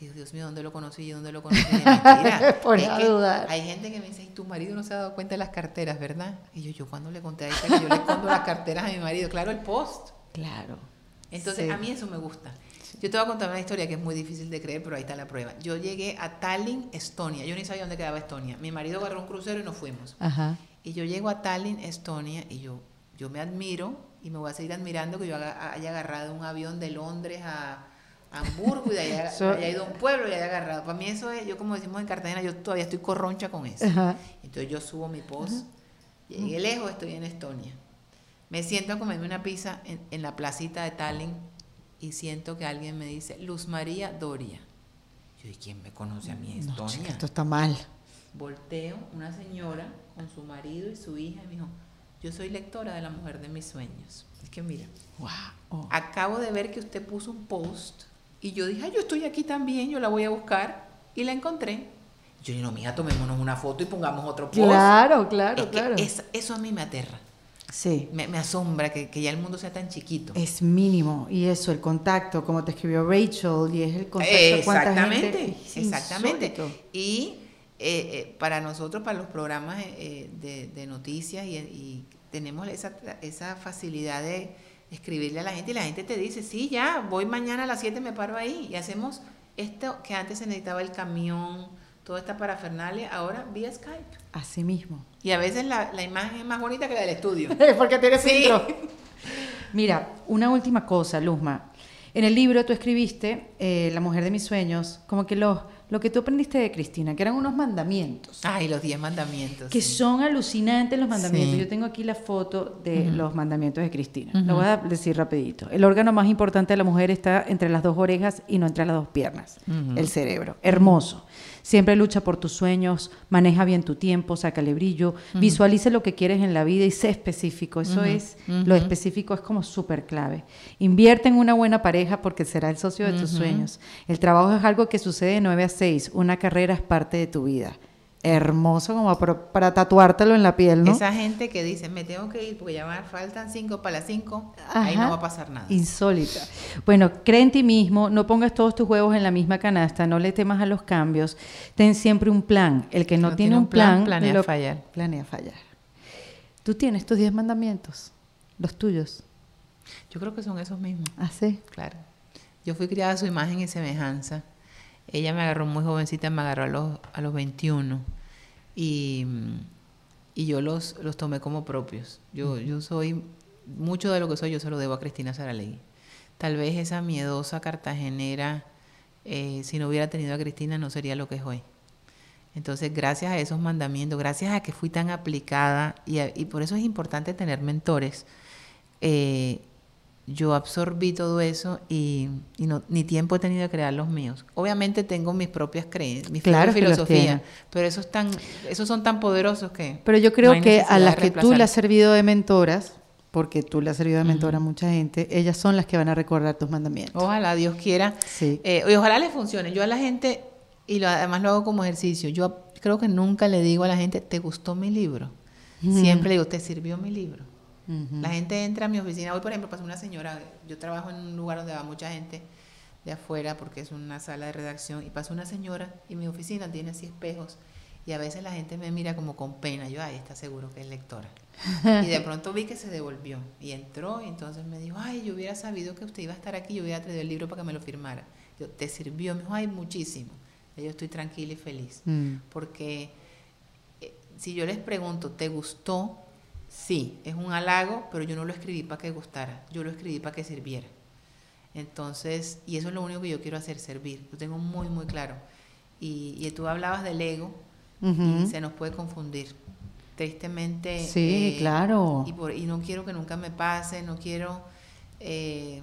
Dios mío, ¿dónde lo conocí y dónde lo conocí? Mentira. [laughs] Por dudar. Hay gente que me dice, y tu marido no se ha dado cuenta de las carteras, ¿verdad? Y yo, yo cuando le conté a ella que yo le escondo las carteras a mi marido, claro, el post. Claro. Entonces, a mí eso me gusta. Yo te voy a contar una historia que es muy difícil de creer, pero ahí está la prueba. Yo llegué a Tallinn, Estonia. Yo ni sabía dónde quedaba Estonia. Mi marido agarró un crucero y nos fuimos. Ajá. Y yo llego a Tallinn, Estonia, y yo, yo me admiro y me voy a seguir admirando que yo haya agarrado un avión de Londres a Hamburgo y de allá, haya ido a un pueblo y haya agarrado. Para mí eso es, yo como decimos en Cartagena, yo todavía estoy corroncha con eso. Entonces yo subo mi post, llegué lejos, estoy en Estonia. Me siento a comerme una pizza en, la placita de Tallinn y siento que alguien me dice, Luz María Doria. Yo, ¿y quién me conoce a mí en Estonia? esto está mal. Volteo, una señora con su marido y su hija, y me dijo, yo soy lectora de La Mujer de mis Sueños. Es que mira, wow. acabo de ver que usted puso un post y yo dije, yo estoy aquí también, yo la voy a buscar. Y la encontré. Yo dije, no, mija, tomémonos una foto y pongamos otro post. Claro, claro, claro. eso a mí me aterra. Sí. Me, me asombra que, que, ya el mundo sea tan chiquito. Es mínimo. Y eso, el contacto, como te escribió Rachel, y es el contacto Exactamente, gente, exactamente. Y eh, eh, para nosotros, para los programas eh, de, de, noticias, y, y, tenemos esa, esa facilidad de escribirle a la gente, y la gente te dice, sí, ya, voy mañana a las 7, me paro ahí, y hacemos esto que antes se necesitaba el camión, toda esta parafernalia, ahora vía Skype. Así mismo. Y a veces la, la imagen es más bonita que la del estudio. [laughs] Porque tiene filtro. Mira, una última cosa, Luzma. En el libro tú escribiste eh, La mujer de mis sueños, como que los, lo que tú aprendiste de Cristina, que eran unos mandamientos. Ay, los 10 mandamientos. Que sí. son alucinantes los mandamientos. Sí. Yo tengo aquí la foto de uh -huh. los mandamientos de Cristina. Uh -huh. Lo voy a decir rapidito. El órgano más importante de la mujer está entre las dos orejas y no entre las dos piernas. Uh -huh. El cerebro. Hermoso. Siempre lucha por tus sueños, maneja bien tu tiempo, sácale brillo, visualice lo que quieres en la vida y sé específico. Eso es, lo específico es como súper clave. Invierte en una buena pareja porque será el socio de tus sueños. El trabajo es algo que sucede de 9 a 6. Una carrera es parte de tu vida hermoso como para, para, tatuártelo en la piel, ¿no? Esa gente que dice, me tengo que ir porque ya me faltan cinco para las cinco, ahí no va a pasar nada. Insólita. Bueno, cree en ti mismo, no pongas todos tus huevos en la misma canasta, no le temas a los cambios, ten siempre un plan. El que no, no tiene un plan, plan planea lo, fallar. Planea fallar. Tú tienes tus diez mandamientos, los tuyos. Yo creo que son esos mismos. ¿Ah, sí? Claro. Yo fui criada a su imagen y semejanza. Ella me agarró muy jovencita, me agarró a los, a los 21 y, y yo los, los tomé como propios. Yo, uh -huh. yo soy, mucho de lo que soy yo se lo debo a Cristina Saralegui. Tal vez esa miedosa cartagenera, eh, si no hubiera tenido a Cristina, no sería lo que es hoy. Entonces, gracias a esos mandamientos, gracias a que fui tan aplicada, y, a, y por eso es importante tener mentores, eh, yo absorbí todo eso y, y no, ni tiempo he tenido de crear los míos. Obviamente tengo mis propias creencias, mis claro propias filosofías, pero esos, tan, esos son tan poderosos que... Pero yo creo no que a las que tú le has servido de mentoras, porque tú le has servido de mentora a mucha gente, ellas son las que van a recordar tus mandamientos. Ojalá, Dios quiera. Sí. Eh, y ojalá les funcione. Yo a la gente, y lo, además lo hago como ejercicio, yo creo que nunca le digo a la gente, ¿te gustó mi libro? Siempre le digo, ¿te sirvió mi libro? Uh -huh. La gente entra a mi oficina. Hoy, por ejemplo, pasó una señora, yo trabajo en un lugar donde va mucha gente de afuera porque es una sala de redacción y pasó una señora y mi oficina tiene así espejos y a veces la gente me mira como con pena. Yo, ay, está seguro que es lectora. y de [laughs] pronto vi que se devolvió y entró y entonces me dijo, ay, yo hubiera sabido que usted iba a estar aquí, yo hubiera traído el libro para que me lo firmara. Yo, ¿te sirvió? Me dijo, ay, muchísimo. Y yo estoy tranquila y feliz mm. porque eh, si yo les pregunto, ¿te gustó? Sí, es un halago, pero yo no lo escribí para que gustara, yo lo escribí para que sirviera. Entonces, y eso es lo único que yo quiero hacer, servir. Lo tengo muy, muy claro. Y, y tú hablabas del ego uh -huh. y se nos puede confundir. Tristemente. Sí, eh, claro. Y, por, y, no quiero que nunca me pase, no quiero. Eh,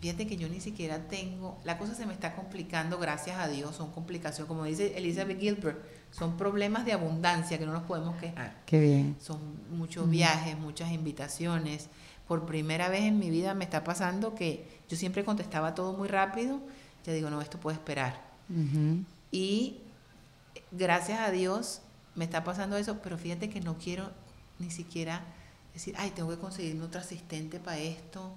fíjate que yo ni siquiera tengo. La cosa se me está complicando, gracias a Dios. Son complicaciones, como dice Elizabeth Gilbert, son problemas de abundancia que no nos podemos quejar. Qué bien. Son muchos viajes, muchas invitaciones. Por primera vez en mi vida me está pasando que yo siempre contestaba todo muy rápido. Ya digo, no, esto puede esperar. Uh -huh. Y gracias a Dios me está pasando eso, pero fíjate que no quiero ni siquiera decir, ay, tengo que conseguirme otro asistente para esto.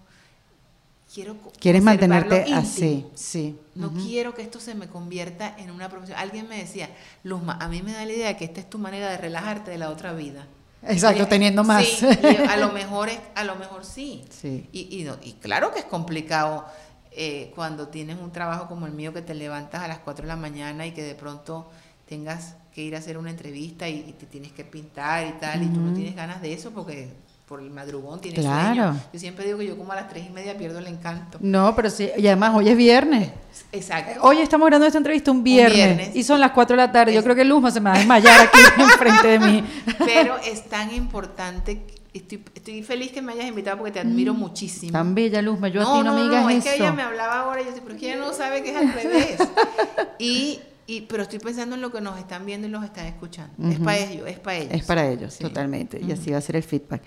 Quiero Quieres mantenerte íntimo. así, sí. No uh -huh. quiero que esto se me convierta en una profesión. Alguien me decía, Luzma, a mí me da la idea que esta es tu manera de relajarte de la otra vida. Exacto, y, teniendo más. Sí, a lo [laughs] mejor es, a lo mejor sí. sí. Y, y, no, y claro que es complicado eh, cuando tienes un trabajo como el mío que te levantas a las 4 de la mañana y que de pronto tengas que ir a hacer una entrevista y, y te tienes que pintar y tal, uh -huh. y tú no tienes ganas de eso porque por el madrugón tienes claro. sueño. Yo siempre digo que yo como a las tres y media pierdo el encanto. No, pero sí, y además hoy es viernes. Exacto. Hoy estamos grabando esta entrevista un viernes, un viernes. y son las 4 de la tarde. Es, yo creo que Luzma se me va a desmayar aquí [laughs] enfrente de mí. Pero es tan importante Estoy, estoy, feliz que me hayas invitado porque te admiro mm, muchísimo. Tan bella, Luzma. Yo no, a ti no, no me digas no, eso. es que ella me hablaba ahora y yo pero es que ella no sabe que es al revés. [laughs] y, y, pero estoy pensando en lo que nos están viendo y nos están escuchando. Uh -huh. Es para ellos, es para ellos. Es para ellos, sí. totalmente. Uh -huh. Y así va a ser el feedback.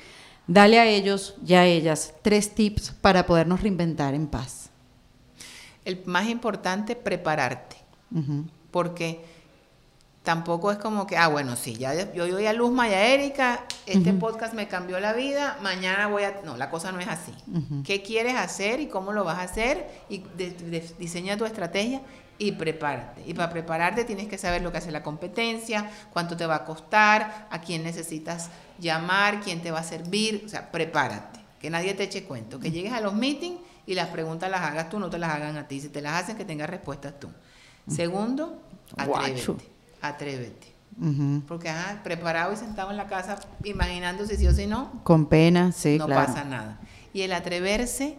Dale a ellos y a ellas tres tips para podernos reinventar en paz. El más importante, prepararte. Uh -huh. Porque tampoco es como que, ah, bueno, sí, ya yo doy a Luzma y a Erika, este podcast me cambió la vida, mañana voy a... No, la cosa no es así. ¿Qué quieres hacer y cómo lo vas a hacer? Y diseña tu estrategia y prepárate. Y para prepararte tienes que saber lo que hace la competencia, cuánto te va a costar, a quién necesitas llamar, quién te va a servir, o sea, prepárate, que nadie te eche cuento, que llegues a los meetings y las preguntas las hagas tú, no te las hagan a ti, si te las hacen que tengas respuestas tú. Segundo, atrévete atrévete. Porque preparado y sentado en la casa imaginando si sí o si no. Con pena, sí, no pasa nada. Y el atreverse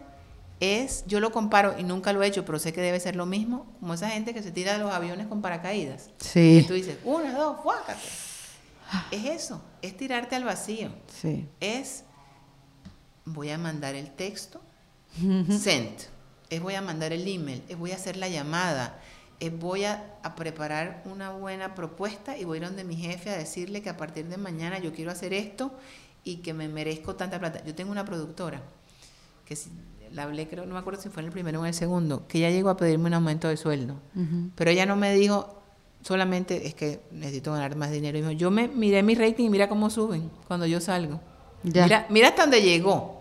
es, yo lo comparo y nunca lo he hecho, pero sé que debe ser lo mismo, como esa gente que se tira de los aviones con paracaídas. Sí. Y tú dices, una, dos, fuácate. Es eso, es tirarte al vacío. Sí. Es, voy a mandar el texto, send. Es voy a mandar el email, es voy a hacer la llamada, eh, voy a, preparar una buena propuesta y voy a ir donde mi jefe a decirle que a partir de mañana yo quiero hacer esto y que me merezco tanta plata. Yo tengo una productora que si, la hablé, creo, no me acuerdo si fue en el primero o en el segundo, que ya llegó a pedirme un aumento de sueldo. Pero ella no me dijo, solamente es que necesito ganar más dinero. Y dijo, yo me miré mi rating y mira cómo suben cuando yo salgo. Mira, mira hasta dónde llegó.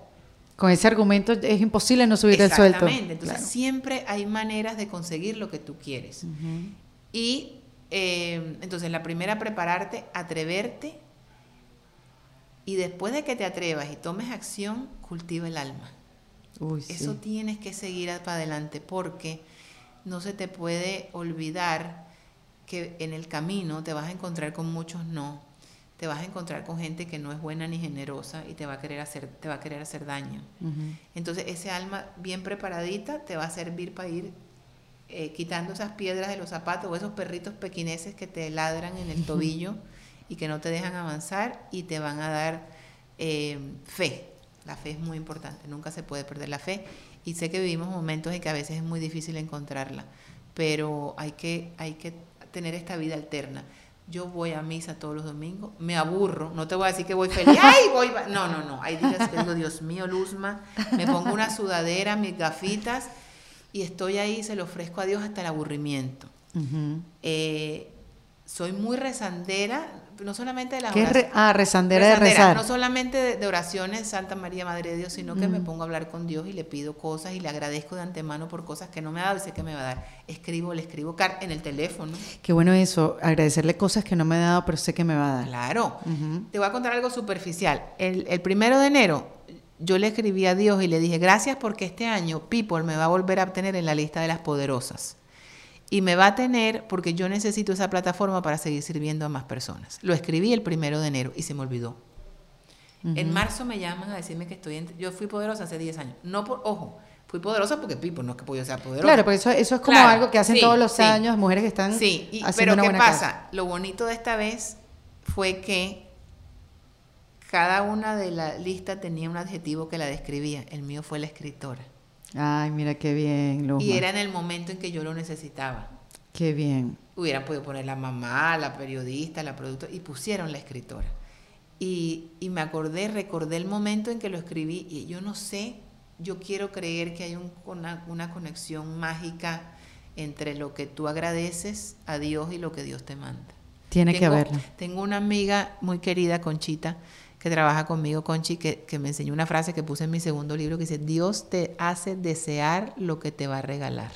Con ese argumento es imposible no subir el sueldo. Exactamente, entonces siempre hay maneras de conseguir lo que tú quieres. Y eh, entonces la primera, prepararte, atreverte y después de que te atrevas y tomes acción, cultiva el alma. Eso tienes que seguir para adelante porque no se te puede olvidar que en el camino te vas a encontrar con muchos no te vas a encontrar con gente que no es buena ni generosa y te va a querer hacer, te va a querer hacer daño. Entonces ese alma bien preparadita te va a servir para ir eh, quitando esas piedras de los zapatos o esos perritos pequineses que te ladran en el [laughs] tobillo y que no te dejan avanzar y te van a dar eh, fe. La fe es muy importante, nunca se puede perder la fe. Y sé que vivimos momentos en que a veces es muy difícil encontrarla, pero hay que, hay que tener esta vida alterna yo voy a misa todos los domingos, me aburro, no te voy a decir que voy feliz, ¡ay, voy! No, no, no, hay días que digo, Dios mío, Luzma, me pongo una sudadera, mis gafitas y estoy ahí, se lo ofrezco a Dios hasta el aburrimiento. eh, soy muy rezandera, no solamente de las oraciones. ah, rezandera, de rezar. No solamente de, oraciones, Santa María, Madre de Dios, sino que me pongo a hablar con Dios y le pido cosas y le agradezco de antemano por cosas que no me ha dado y sé que me va a dar. Escribo, le escribo en el teléfono. Qué bueno eso, agradecerle cosas que no me ha dado, pero sé que me va a dar. Claro. Te voy a contar algo superficial. El, el primero de enero yo le escribí a Dios y le dije, gracias porque este año People me va a volver a obtener en la lista de las poderosas y me va a tener porque yo necesito esa plataforma para seguir sirviendo a más personas. Lo escribí el primero de enero y se me olvidó. En marzo me llaman a decirme que estoy... yo fui poderosa hace 10 años. No por... Ojo, fui poderosa porque Pipo no es que podía ser poderosa. Claro, pero eso, eso es como algo que hacen todos los años mujeres que están Sí, pero ¿qué pasa? Lo bonito de esta vez fue que cada una de la lista tenía un adjetivo que la describía. El mío fue la escritora. Ay, mira qué bien, Luma. Y era en el momento en que yo lo necesitaba. Qué bien. Hubieran podido poner la mamá, la periodista, la productora, y pusieron la escritora. Y, y, me acordé, recordé el momento en que lo escribí, y yo no sé, yo quiero creer que hay un, una, una conexión mágica entre lo que tú agradeces a Dios y lo que Dios te manda. Tiene que haberlo. Tengo una amiga muy querida, Conchita, que trabaja conmigo, Conchi, que, que me enseñó una frase que puse en mi segundo libro que dice, Dios te hace desear lo que te va a regalar.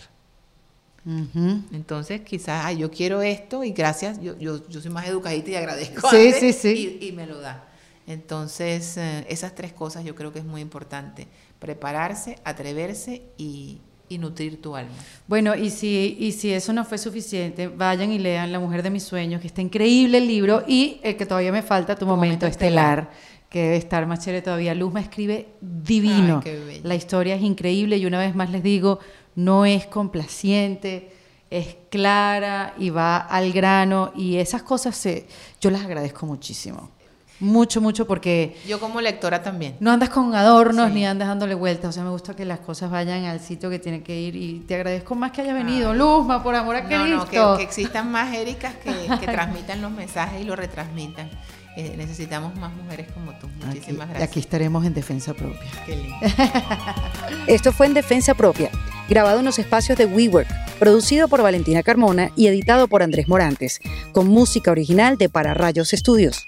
Entonces, quizás, yo quiero esto y gracias, yo, yo, yo soy más educadita y agradezco. Sí, sí, sí. Y, me lo da. Entonces, eh, esas tres cosas yo creo que es muy importante. Prepararse, atreverse y, y nutrir tu alma. Bueno, y si, y si eso no fue suficiente, vayan y lean La Mujer de mis Sueños, que está increíble el libro, y el que todavía me falta, Tu, momento, estelar, que debe estar más chévere todavía. Luz me escribe divino. La historia es increíble y una vez más les digo, no es complaciente, es clara y va al grano, y esas cosas se, yo las agradezco muchísimo. Mucho, mucho, porque... Yo como lectora también. No andas con adornos ni andas dándole vueltas. O sea, me gusta que las cosas vayan al sitio que tienen que ir. Y te agradezco más que hayas venido. Luzma, por amor a Cristo. No, que, que, existan más Éricas que, que [laughs] transmitan los mensajes y lo retransmitan. Eh, necesitamos más mujeres como tú. Muchísimas aquí, gracias. Aquí estaremos en Defensa Propia. Qué lindo. [laughs] Esto fue en Defensa Propia, grabado en los espacios de WeWork producido por Valentina Carmona y editado por Andrés Morantes, con música original de Para Rayos Estudios.